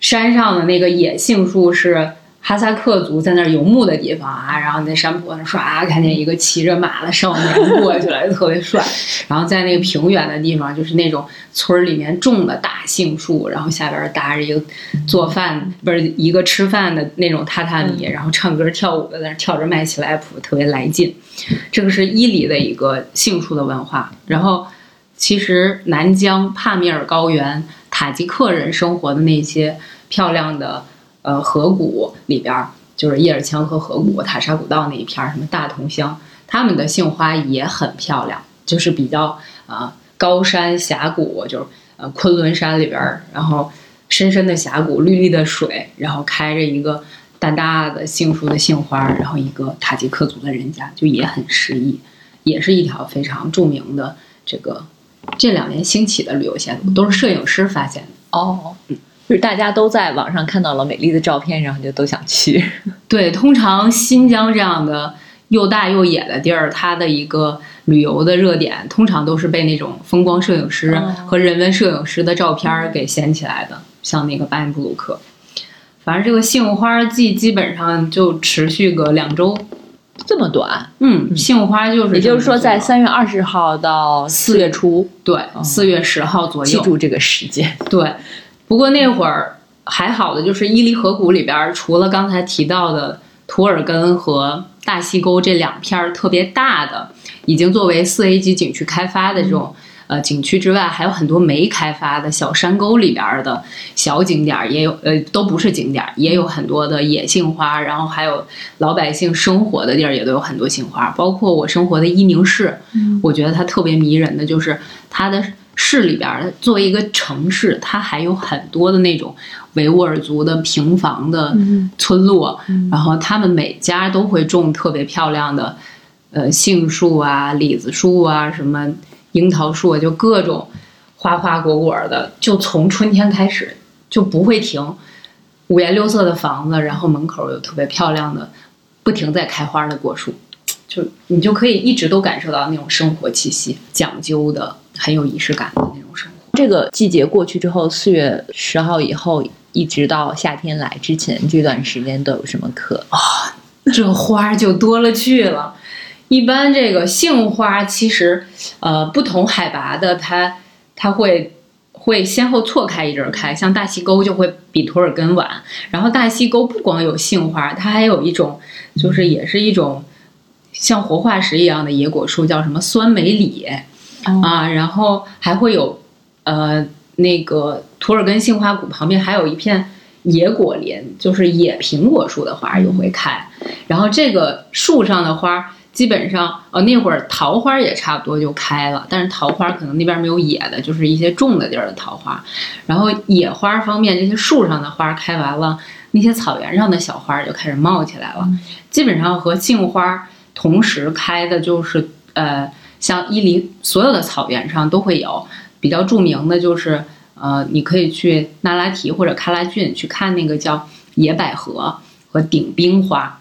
山上的那个野杏树是哈萨克族在那儿游牧的地方啊，然后你在山坡上唰看见一个骑着马的少年过去了，特别帅。然后在那个平原的地方，就是那种村儿里面种的大杏树，然后下边儿搭着一个做饭不是一个吃饭的那种榻榻米，然后唱歌跳舞的在那跳着麦起来普，特别来劲。这个是伊犁的一个杏树的文化，然后。其实南疆帕米尔高原塔吉克人生活的那些漂亮的呃河谷里边儿，就是叶尔羌河河谷、塔沙古道那一片儿，什么大同乡，他们的杏花也很漂亮，就是比较啊、高山峡谷，就是呃昆仑山里边儿，然后深深的峡谷、绿绿的水，然后开着一个大大的杏树的杏花，然后一个塔吉克族的人家，就也很诗意，也是一条非常著名的这个 这两年兴起的旅游线路，都是摄影师发现的。哦，就是大家都在网上看到了美丽的照片，然后就都想去。对，通常新疆这样的又大又野的地儿，它的一个旅游的热点，通常都是被那种风光摄影师哦和人文摄影师的照片儿给掀起来的，像那个巴音布鲁克。反正这个杏花季基本上就持续个两周，这么短，嗯，杏花就是也就是说，在三月二十号到四月初，对四月十号左右，记住这个时间。对，不过那会儿还好的就是伊犁河谷里边儿，除了刚才提到的图尔根和大西沟这两片儿特别大的，已经作为四 A 级景区开发的这种。呃，景区之外还有很多没开发的小山沟里边儿的小景点儿，也有呃都不是景点儿，也有很多的野杏花，然后还有老百姓生活的地儿也都有很多杏花，包括我生活的伊宁市，我觉得它特别迷人的就是它的市里边儿作为一个城市，它还有很多的那种维吾尔族的平房的村落，然后他们每家都会种特别漂亮的呃杏树啊、李子树啊、什么樱桃树啊，就各种花花果果的，就从春天开始就不会停，五颜六色的房子，然后门口有特别漂亮的不停在开花的果树。就你就可以一直都感受到那种生活气息，讲究的、很有仪式感的那种生活。这个季节过去之后，四月十号以后，一直到夏天来之前这段时间都有什么课？啊这花就多了去了。一般这个杏花其实，呃，不同海拔的它它会会先后错开一阵儿开，像大溪沟就会比图尔根晚。然后大溪沟不光有杏花，它还有一种就是也是一种像活化石一样的野果树，叫什么酸梅李、啊，然后还会有呃那个图尔根杏花谷旁边还有一片。野果林就是野苹果树的花也会开，然后这个树上的花基本上，呃，那会儿桃花也差不多就开了，但是桃花可能那边没有野的，就是一些种的地儿的桃花。然后野花方面，这些树上的花开完了，那些草原上的小花就开始冒起来了。基本上和杏花同时开的就是，呃，像伊犁所有的草原上都会有，比较著名的就是。呃，你可以去那拉提或者喀拉峻去看那个叫野百合和顶冰花，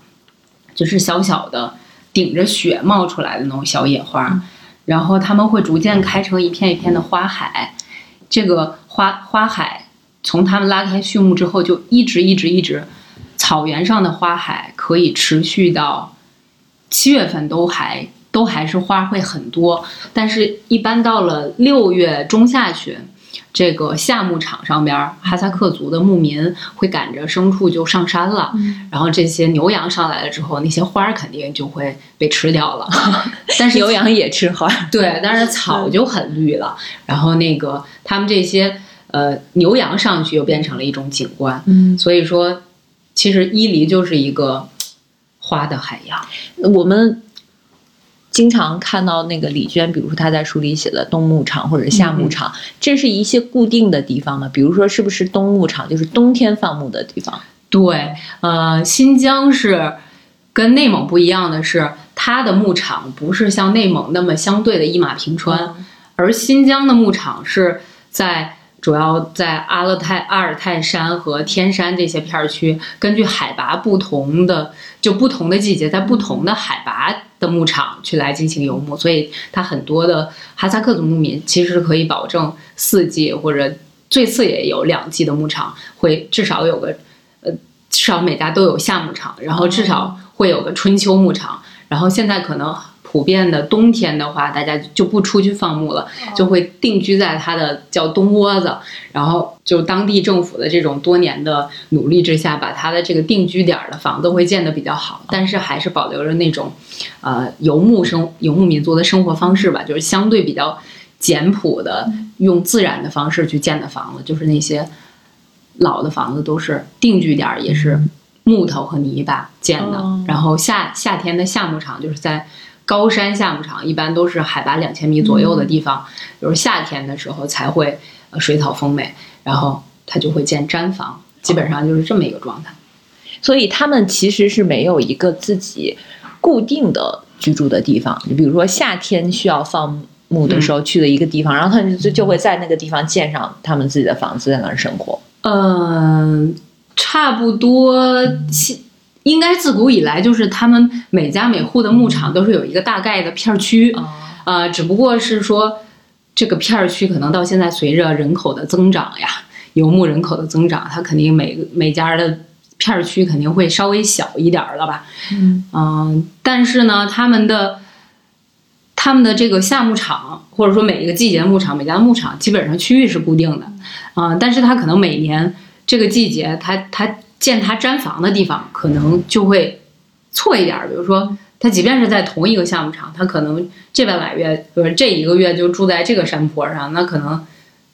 就是小小的顶着雪冒出来的那种小野花，然后它们会逐渐开成一片一片的花海。这个花花海从它们拉开序幕之后，就一直一直一直，草原上的花海可以持续到七月份都还都还是花会很多，但是一般到了六月中下旬。这个夏牧场上边，哈萨克族的牧民会赶着牲畜就上山了，然后这些牛羊上来了之后，那些花儿肯定就会被吃掉了。但是牛羊也吃花，对，但是草就很绿了。然后那个他们这些呃牛羊上去又变成了一种景观。嗯，所以说，其实伊犁就是一个花的海洋。我们。经常看到那个李娟，比如说她在书里写的冬牧场或者夏牧场，这是一些固定的地方吗？比如说，是不是冬牧场就是冬天放牧的地方？对，呃，新疆是跟内蒙不一样的是，它的牧场不是像内蒙那么相对的一马平川，而新疆的牧场是在主要在阿勒泰、阿尔泰山和天山这些片区，根据海拔不同的，就不同的季节，在不同的海拔。的牧场去来进行游牧，所以它很多的哈萨克族牧民其实可以保证四季或者最次也有两季的牧场，会至少有个呃至少每家都有夏牧场，然后至少会有个春秋牧场，然后现在可能。普遍的冬天的话，大家就不出去放牧了，就会定居在它的叫冬窝子。然后就当地政府的这种多年的努力之下，把它的这个定居点的房子会建得比较好，但是还是保留着那种，呃，游牧生游牧民族的生活方式吧，就是相对比较简朴的，用自然的方式去建的房子，就是那些老的房子都是定居点，也是木头和泥巴建的。然后夏夏天的夏牧场就是在。高山夏牧场一般都是海拔两千米左右的地方，比如夏天的时候才会呃水草丰美，然后它就会建毡房，基本上就是这么一个状态。所以他们其实是没有一个自己固定的居住的地方。你比如说夏天需要放牧的时候去的一个地方，然后他们就就会在那个地方建上他们自己的房子，在那儿生活。嗯，差不多。应该自古以来就是他们每家每户的牧场都是有一个大概的片区，呃，只不过是说这个片区可能到现在随着人口的增长呀，游牧人口的增长，它肯定每个每家的片区肯定会稍微小一点了吧。嗯，但是呢，他们的他们的这个夏牧场或者说每一个季节的牧场，每家的牧场基本上区域是固定的，啊，但是它可能每年这个季节它它。建他毡房的地方可能就会错一点，比如说他即便是在同一个项目场，他可能这半来月，比如这一个月就住在这个山坡上，那可能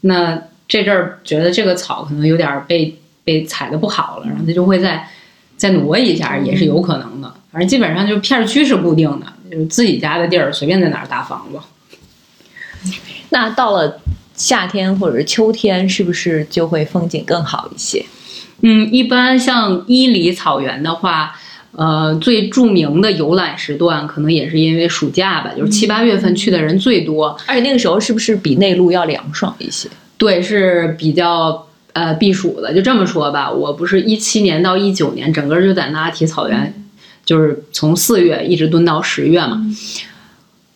那这阵儿觉得这个草可能有点被被踩的不好了，然后他就会再再挪一下，也是有可能的。反正基本上就片区是固定的，就是自己家的地儿随便在哪儿搭房子。那到了夏天或者是秋天，是不是就会风景更好一些？嗯，一般像伊犁草原的话，呃，最著名的游览时段可能也是因为暑假吧，就是七八月份去的人最多，而且那个时候是不是比内陆要凉爽一些？对，是比较呃避暑的。就这么说吧，我不是一七年到一九年，整个就在那拉提草原，就是从四月一直蹲到十月嘛。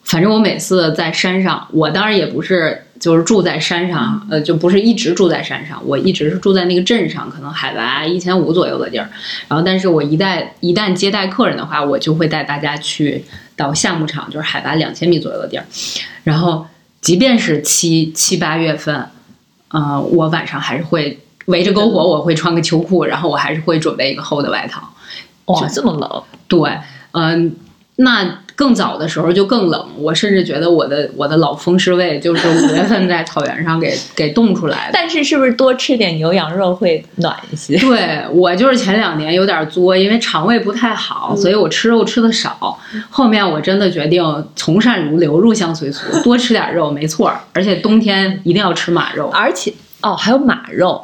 反正我每次在山上，我当然也不是。就是住在山上，呃，就不是一直住在山上，我一直是住在那个镇上，可能海拔一千五左右的地儿。然后，但是我一旦一旦接待客人的话，我就会带大家去到夏牧场，就是海拔两千米左右的地儿。然后，即便是七七八月份，呃，我晚上还是会围着篝火，我会穿个秋裤，然后我还是会准备一个厚的外套。哇，这么冷？对，嗯，那。更早的时候就更冷，我甚至觉得我的我的老风湿胃就是五月份在草原上给给冻出来的。但是是不是多吃点牛羊肉会暖一些？对我就是前两年有点作，因为肠胃不太好，所以我吃肉吃的少。后面我真的决定从善如流，入乡随俗，多吃点肉没错。而且冬天一定要吃马肉，而且哦还有马肉，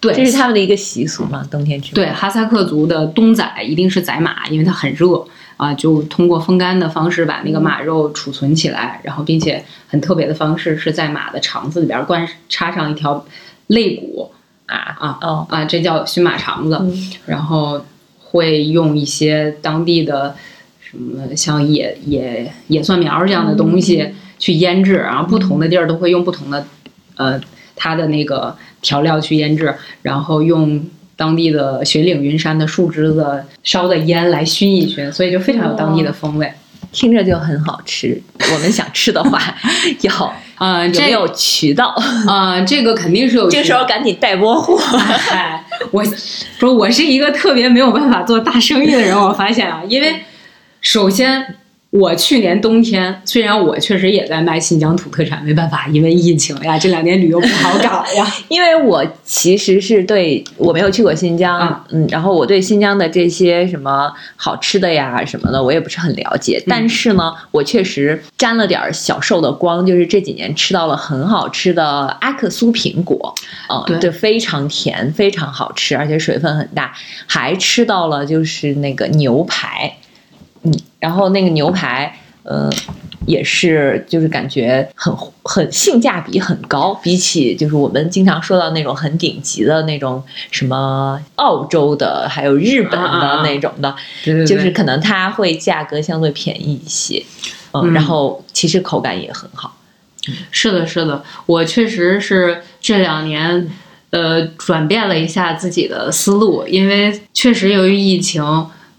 对，这是他们的一个习俗嘛，冬天吃。对，哈萨克族的冬宰一定是宰马，因为它很热。啊，就通过风干的方式把那个马肉储存起来，然后并且很特别的方式是在马的肠子里边灌插上一条肋骨啊啊哦啊，这叫熏马肠子，然后会用一些当地的什么像野野野蒜苗这样的东西去腌制，然后不同的地儿都会用不同的呃它的那个调料去腌制，然后用。当地的雪岭云山的树枝子烧的烟来熏一熏，所以就非常有当地的风味，听着就很好吃。我们想吃的话，要啊，有没有渠道啊？这个肯定是有。这时候赶紧带波货。我说我是一个特别没有办法做大生意的人，我发现啊，因为首先。我去年冬天，虽然我确实也在卖新疆土特产，没办法，因为疫情呀，这两年旅游不好搞呀。因为我其实是对我没有去过新疆，嗯，然后我对新疆的这些什么好吃的呀什么的，我也不是很了解。但是呢，我确实沾了点小受的光，就是这几年吃到了很好吃的阿克苏苹果，嗯，对，非常甜，非常好吃，而且水分很大，还吃到了就是那个牛排。嗯，然后那个牛排，呃，也是就是感觉很很性价比很高，比起就是我们经常说到那种很顶级的那种什么澳洲的，还有日本的那种的，就是可能它会价格相对便宜一些，嗯，然后其实口感也很好。是的，是的，我确实是这两年呃转变了一下自己的思路，因为确实由于疫情。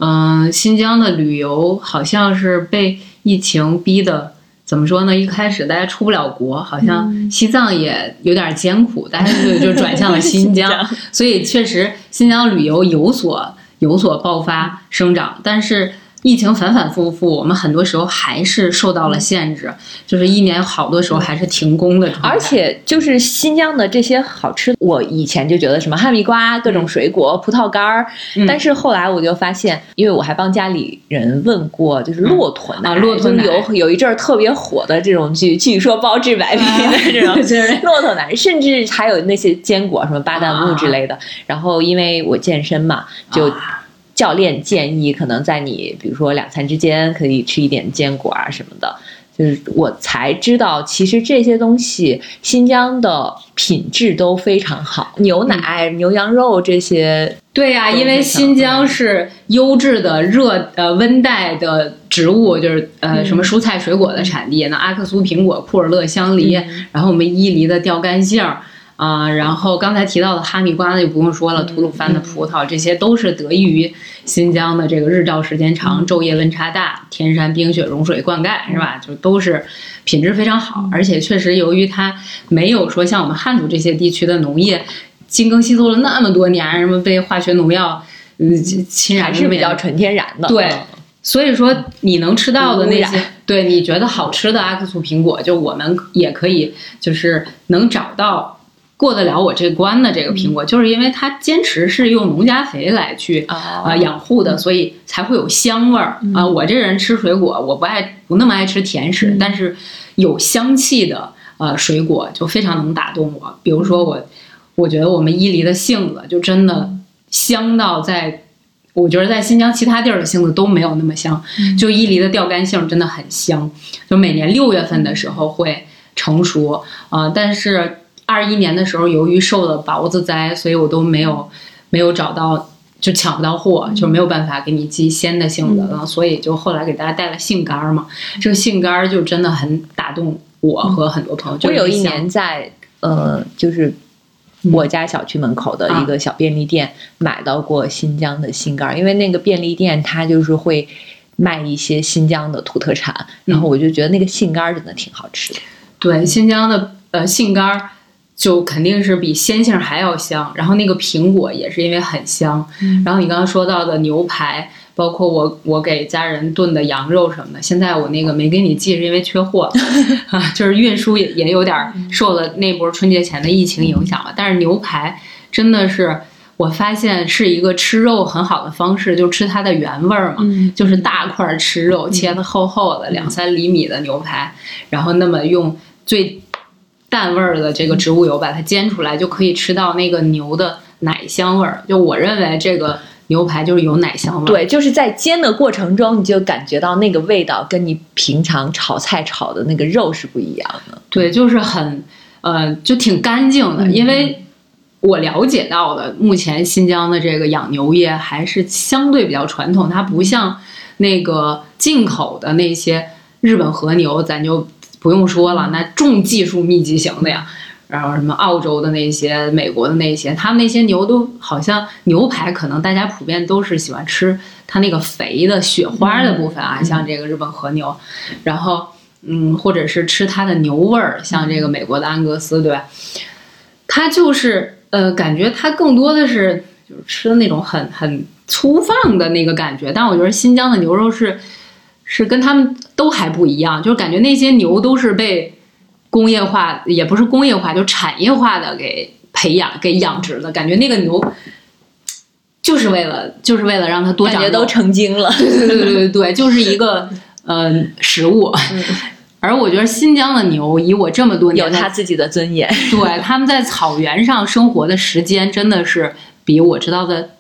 嗯，新疆的旅游好像是被疫情逼的，怎么说呢？一开始大家出不了国，好像西藏也有点艰苦，大家就就转向了新疆，所以确实新疆旅游有所有所爆发生长，但是。疫情反反复复，我们很多时候还是受到了限制，就是一年好多时候还是停工的。而且就是新疆的这些好吃，我以前就觉得什么哈密瓜、各种水果、葡萄干儿，但是后来我就发现，因为我还帮家里人问过，就是骆驼奶，骆驼奶有有一阵儿特别火的这种，据据说包治百病的这种骆驼奶，甚至还有那些坚果，什么巴旦木之类的。然后因为我健身嘛，就。教练建议，可能在你比如说两餐之间，可以吃一点坚果啊什么的。就是我才知道，其实这些东西新疆的品质都非常好，牛奶、牛羊肉这些。对呀，因为新疆是优质的热呃温带的植物，就是呃什么蔬菜水果的产地。那阿克苏苹果、库尔勒香梨，然后我们伊犁的吊干杏儿。啊，然后刚才提到的哈密瓜呢，就不用说了。吐鲁番的葡萄，这些都是得益于新疆的这个日照时间长、昼夜温差大、天山冰雪融水灌溉，是吧？就都是品质非常好。而且确实，由于它没有说像我们汉族这些地区的农业精耕细作了那么多年，什么被化学农药嗯侵染，是比较纯天然的。对，所以说你能吃到的那些，对你觉得好吃的阿克苏苹果，就我们也可以就是能找到。过得了我这关的这个苹果，就是因为它坚持是用农家肥来去啊养护的，所以才会有香味儿啊。我这人吃水果，我不爱不那么爱吃甜食，但是有香气的呃水果就非常能打动我。比如说我，我觉得我们伊犁的杏子就真的香到在，我觉得在新疆其他地儿的杏子都没有那么香，就伊犁的吊干杏真的很香，就每年六月份的时候会成熟啊，但是。二一年的时候，由于受了雹子灾，所以我都没有没有找到就抢不到货，就没有办法给你寄鲜的杏子了，所以就后来给大家带了杏干儿嘛。这个杏干儿就真的很打动我和很多朋友。就我有一年在呃，就是我家小区门口的一个小便利店买到过新疆的杏干儿，因为那个便利店它就是会卖一些新疆的土特产，然后我就觉得那个杏干儿真的挺好吃的。对新疆的呃杏干儿。就肯定是比鲜杏还要香，然后那个苹果也是因为很香，然后你刚刚说到的牛排，包括我我给家人炖的羊肉什么的，现在我那个没给你寄是因为缺货。啊，就是运输也也有点受了那波春节前的疫情影响了。但是牛排真的是我发现是一个吃肉很好的方式，就吃它的原味儿嘛，嗯。就是大块儿吃肉，切的厚厚的两三厘米的牛排，然后那么用最淡味儿的这个植物油把它煎出来，就可以吃到那个牛的奶香味儿。就我认为这个牛排就是有奶香味儿。对，就是在煎的过程中，你就感觉到那个味道跟你平常炒菜炒的那个肉是不一样的。对，就是很呃，就挺干净的，嗯因为我了解到的，目前新疆的这个养牛业还是相对比较传统，它不像那个进口的那些日本和牛，咱就不用说了，那重技术密集型的呀。然后什么澳洲的那些、美国的那些，他们那些牛都好像牛排，可能大家普遍都是喜欢吃它那个肥的雪花的部分啊，像这个日本和牛，然后嗯，或者是吃它的牛味儿，像这个美国的安格斯，对吧？它就是呃，感觉它更多的是就是吃的那种很很粗放的那个感觉，但我觉得新疆的牛肉是是跟他们都还不一样，就是感觉那些牛都是被工业化，也不是工业化，就产业化的给培养、给养殖的，感觉那个牛就是为了就是为了让它多长感觉都成精了。对对对对对对，就是一个呃食物。而我觉得新疆的牛，以我这么多年有的他自己的尊严。对，他们在草原上生活的时间真的是比我知道的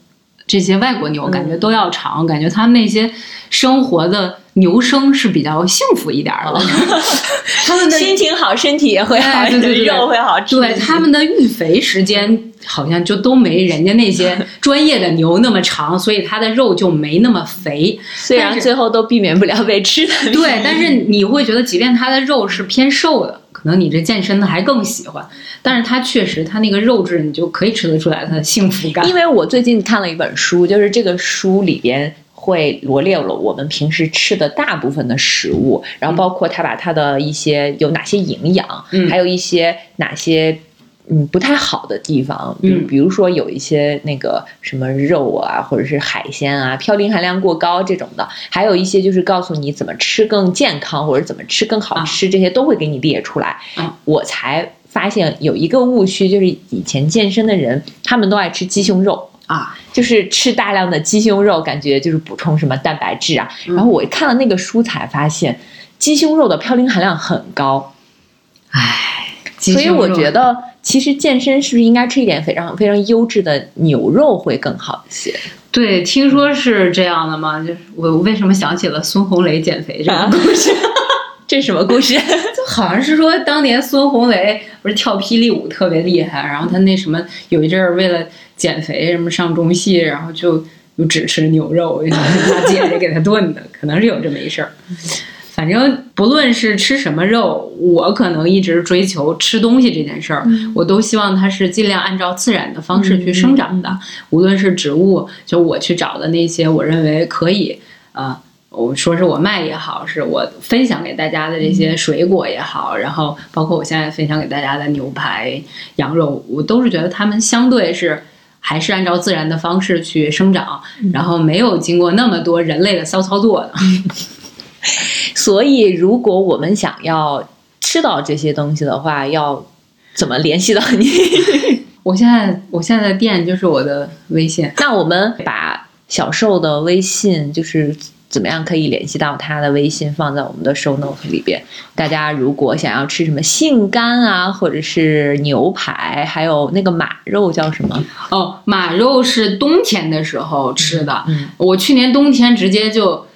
这些外国牛感觉都要长，感觉他们那些生活的牛生是比较幸福一点儿的，他们的心情好，身体也会好，哎对对对对肉会好吃。对他们的育肥时间好像就都没人家那些 专业的牛那么长，所以它的肉就没那么肥。虽然最后都避免不了被吃的。对，但是你会觉得，即便它的肉是偏瘦的，可能你这健身的还更喜欢，但是它确实它那个肉质，你就可以吃得出来它的幸福感。因为我最近看了一本书，就是这个书里边会罗列了我们平时吃的大部分的食物，然后包括它把它的一些有哪些营养，嗯还有一些哪些。嗯，不太好的地方，比如嗯比如说有一些那个什么肉啊，或者是海鲜啊，嘌呤含量过高这种的，还有一些就是告诉你怎么吃更健康，或者怎么吃更好吃，这些都会给你列出来。啊我才发现有一个误区，就是以前健身的人他们都爱吃鸡胸肉。啊，就是吃大量的鸡胸肉，感觉就是补充什么蛋白质啊。嗯然后我看了那个书才发现，鸡胸肉的嘌呤含量很高，唉，所以我觉得得其实健身是不是应该吃一点非常非常优质的牛肉会更好一些？对，听说是这样的嘛，就是我我为什么想起了孙红雷减肥这个故事？这什么故事？就好像是说当年孙红雷不是跳霹雳舞特别厉害，然后他那什么有一阵儿为了减肥什么上中戏，然后就就只吃牛肉，他姐姐给他炖的，可能是有这么一事儿。反正不论是吃什么肉，我可能一直追求吃东西这件事儿，我都希望它是尽量按照自然的方式去生长的。无论是植物，就我去找的那些，我认为可以啊、我说是我卖也好，是我分享给大家的这些水果也好，然后包括我现在分享给大家的牛排、羊肉，我都是觉得它们相对是还是按照自然的方式去生长，然后没有经过那么多人类的骚操作的。所以如果我们想要吃到这些东西的话，要怎么联系到你？我现在我现在的店就是我的微信，那我们把小瘦的微信就是。怎么样可以联系到他的微信？放在我们的 show note 里边。大家如果想要吃什么杏干啊，或者是牛排，还有那个马肉叫什么？哦，马肉是冬天的时候吃的。嗯我去年冬天直接就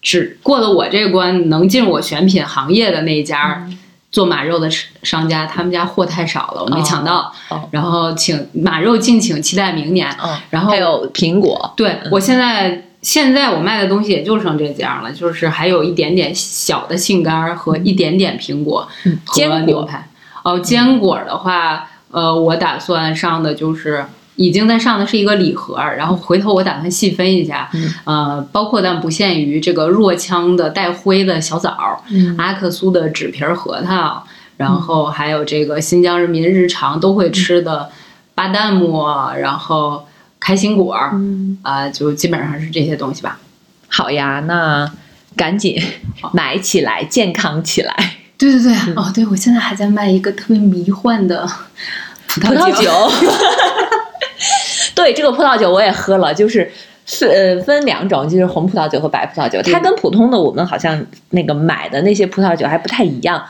只过了我这关，能进我选品行业的那一家，做马肉的商家，他们家货太少了，我没抢到。哦然后请马肉敬请期待明年。嗯，然后还有苹果，对我现在现在我卖的东西也就剩这几样了，就是还有一点点小的杏干儿和一点点苹果和牛排。哦，坚果的话，呃，我打算上的就是。已经在上的是一个礼盒，然后回头我打算细分一下，嗯呃，包括但不限于这个若羌的带灰的小枣，嗯阿克苏的纸皮儿核桃，然后还有这个新疆人民日常都会吃的巴旦木，然后开心果儿，嗯，啊、就基本上是这些东西吧。好呀，那赶紧买起来，健康起来。对对对，哦，对，我现在还在卖一个特别迷幻的葡葡萄酒，对这个葡萄酒我也喝了，就是是呃分两种，就是红葡萄酒和白葡萄酒。它跟普通的我们好像那个买的那些葡萄酒还不太一样。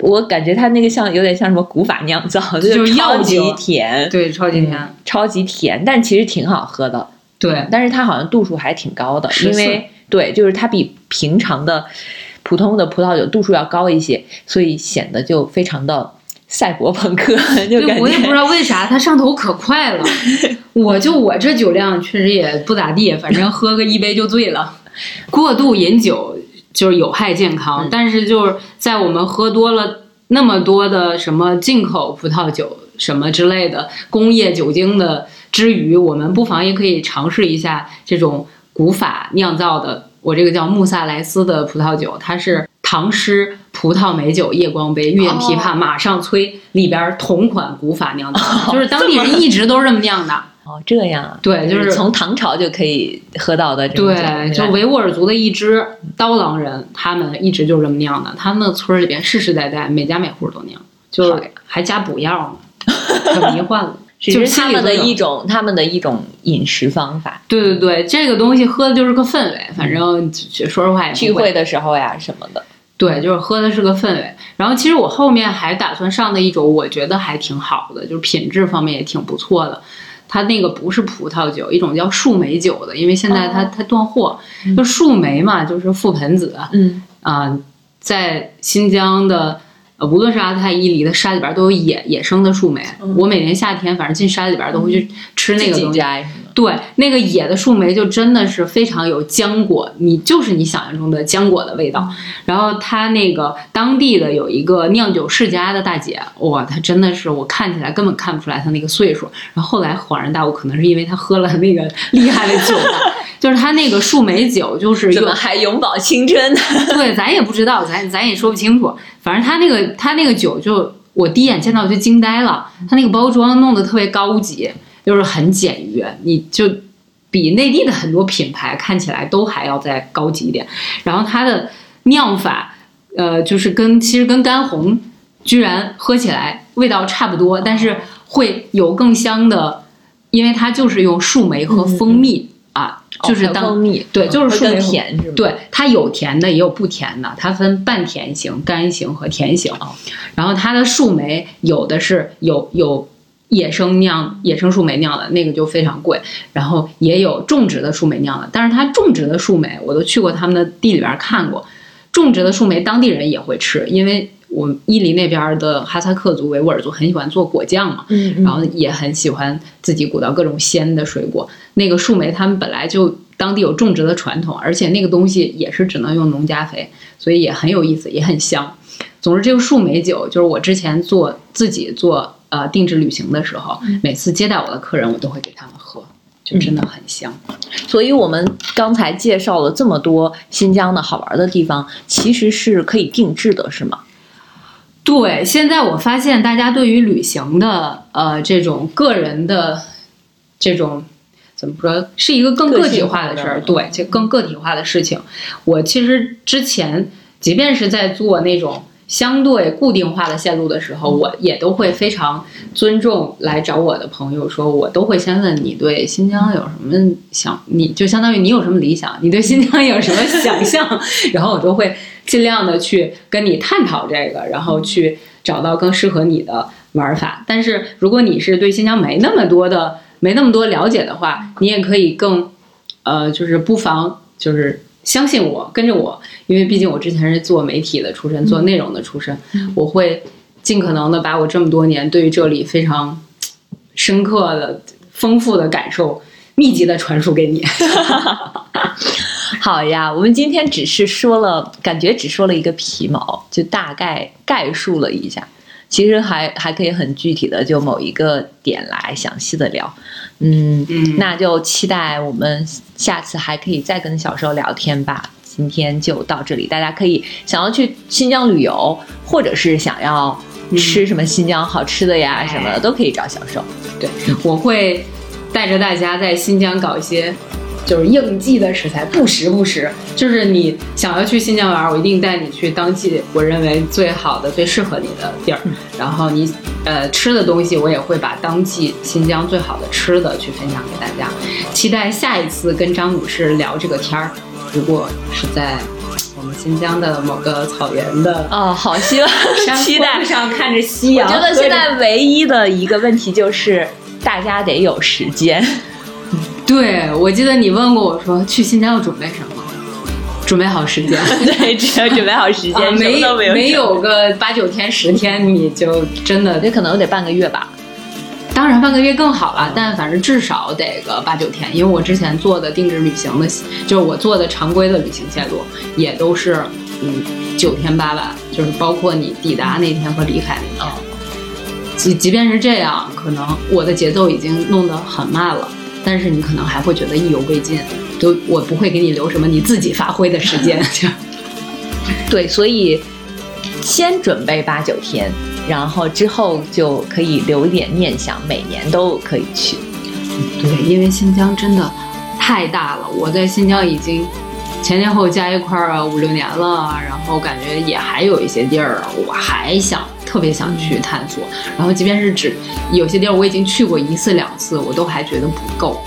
我感觉它那个像有点像什么古法酿造，就是超级甜，对，超级甜，超级甜，但其实挺好喝的。对，但是它好像度数还挺高的，因为对，就是它比平常的普通的葡萄酒度数要高一些，所以显得就非常的赛博朋克，就我也不知道为啥它上头可快了。我就我这酒量确实也不咋地，反正喝个一杯就醉了。过度饮酒就是有害健康，嗯但是就是在我们喝多了那么多的什么进口葡萄酒什么之类的工业酒精的之余，我们不妨也可以尝试一下这种古法酿造的，我这个叫穆萨莱斯的葡萄酒，它是唐诗葡萄美酒夜光杯，欲饮琵琶马上催里边同款古法酿造的，就是当地人一直都是这么酿的。哦这样啊，对，就是从唐朝就可以喝到的这种，对，就维吾尔族的一支刀郎人，他们一直就这么酿的。他们那村里边世世代代每家每户都酿，就是还加补药呢，可迷幻了。就是是他们的一种他们的一种饮食方法，对对对，这个东西喝的就是个氛围，反正就说实话也聚会的时候呀什么的。对，就是喝的是个氛围。然后其实我后面还打算上的一种，我觉得还挺好的，就是品质方面也挺不错的。它那个不是葡萄酒，一种叫树莓酒的，因为现在它、哦它断货，就树莓嘛，就是覆盆子嗯，啊、在新疆的。呃，无论是阿泰伊犁的山里边都有野野生的树莓。我每年夏天反正进山里边都会去吃那个东西。对，那个野的树莓就真的是非常有浆果，你就是你想象中的浆果的味道。然后他那个当地的有一个酿酒世家的大姐，哇，她真的是我看起来根本看不出来她那个岁数。然后后来恍然大悟，可能是因为她喝了那个 厉害的酒吧，就是他那个树莓酒，就是有怎么还永葆青春呢？对，咱也不知道，咱咱也说不清楚。反正他那个他那个酒就，我第一眼见到就惊呆了。他那个包装弄得特别高级，就是很简约，你就比内地的很多品牌看起来都还要再高级一点。然后它的酿法，呃，就是跟其实跟干红居然喝起来味道差不多，但是会有更香的，因为它就是用树莓和蜂蜜、啊，就是当蜂蜜，对就是树莓甜是吗？对，它有甜的，也有不甜的，它分半甜型、干型和甜型。哦然后它的树莓有的是有有野生酿、野生树莓酿的，那个就非常贵。然后也有种植的树莓酿的，但是它种植的树莓，我都去过他们的地里边看过，种植的树莓当地人也会吃，因为我们伊犁那边的哈萨克族、维吾尔族很喜欢做果酱嘛，嗯，嗯然后也很喜欢自己鼓捣各种鲜的水果。那个树莓他们本来就当地有种植的传统，而且那个东西也是只能用农家肥，所以也很有意思，也很香。总之，这个树莓酒就是我之前做自己做呃定制旅行的时候，每次接待我的客人，我都会给他们喝，就真的很香。所以我们刚才介绍了这么多新疆的好玩的地方，其实是可以定制的，是吗？对，现在我发现大家对于旅行的呃这种个人的这种怎么说，是一个更个体化的事儿，对，就更个体化的事情。我其实之前即便是在做那种相对固定化的线路的时候，我也都会非常尊重来找我的朋友，说我都会先问你对新疆有什么想，你就相当于你有什么理想，你对新疆有什么想象，然后我都会尽量的去跟你探讨这个，然后去找到更适合你的玩法。但是如果你是对新疆没那么多的没那么多了解的话，你也可以更呃，就是不妨就是相信我，跟着我，因为毕竟我之前是做媒体的出身，做内容的出身，我会尽可能的把我这么多年对于这里非常深刻的、丰富的感受，密集的传输给你。好呀，我们今天只是说了，感觉只说了一个皮毛，就大概概述了一下。其实还还可以很具体的就某一个点来详细的聊。嗯，那就期待我们下次还可以再跟小时候聊天吧。今天就到这里，大家可以想要去新疆旅游，或者是想要吃什么新疆好吃的呀什么的，都可以找小时候。对，我会带着大家在新疆搞一些。就是应季的食材，不时不食，就是你想要去新疆玩，我一定带你去当季我认为最好的、最适合你的地儿。然后你呃吃的东西，我也会把当季新疆最好的吃的去分享给大家。期待下一次跟张女士聊这个天儿，如果是在我们新疆的某个草原的哦，好希望期待 上看着夕阳。我觉得现在唯一的一个问题就是大家得有时间。对，我记得你问过我说去新疆要准备什么？准备好时间。对，只要准备好时间，没有没有个八九天、十天，你就真的这可能得半个月吧。当然半个月更好了，但反正至少得个八九天，因为我之前做的定制旅行的，就是我做的常规的旅行线路，也都是嗯九天八晚，就是包括你抵达那天和离开那天。即即便是这样，可能我的节奏已经弄得很慢了。但是你可能还会觉得意犹未尽，就我不会给你留什么你自己发挥的时间。对，所以先准备八九天，然后之后就可以留一点念想，每年都可以去。对，因为新疆真的太大了，我在新疆已经前前后加一块儿五六年了，然后感觉也还有一些地儿，我还想。特别想去探索，然后即便是只有些地儿我已经去过一次两次，我都还觉得不够，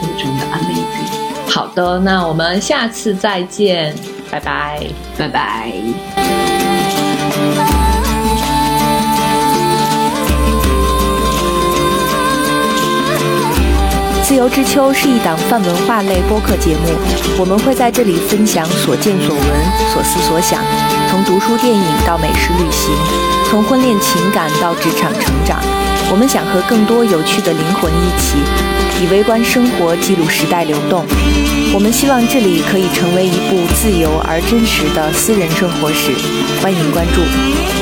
所以真的安慰自己。好的，那我们下次再见，拜拜，拜拜。自由之秋是一档泛文化类播客节目，我们会在这里分享所见所闻、所思所想，从读书、电影到美食、旅行，从婚恋情感到职场成长。我们想和更多有趣的灵魂一起，以微观生活记录时代流动。我们希望这里可以成为一部自由而真实的私人生活史。欢迎关注。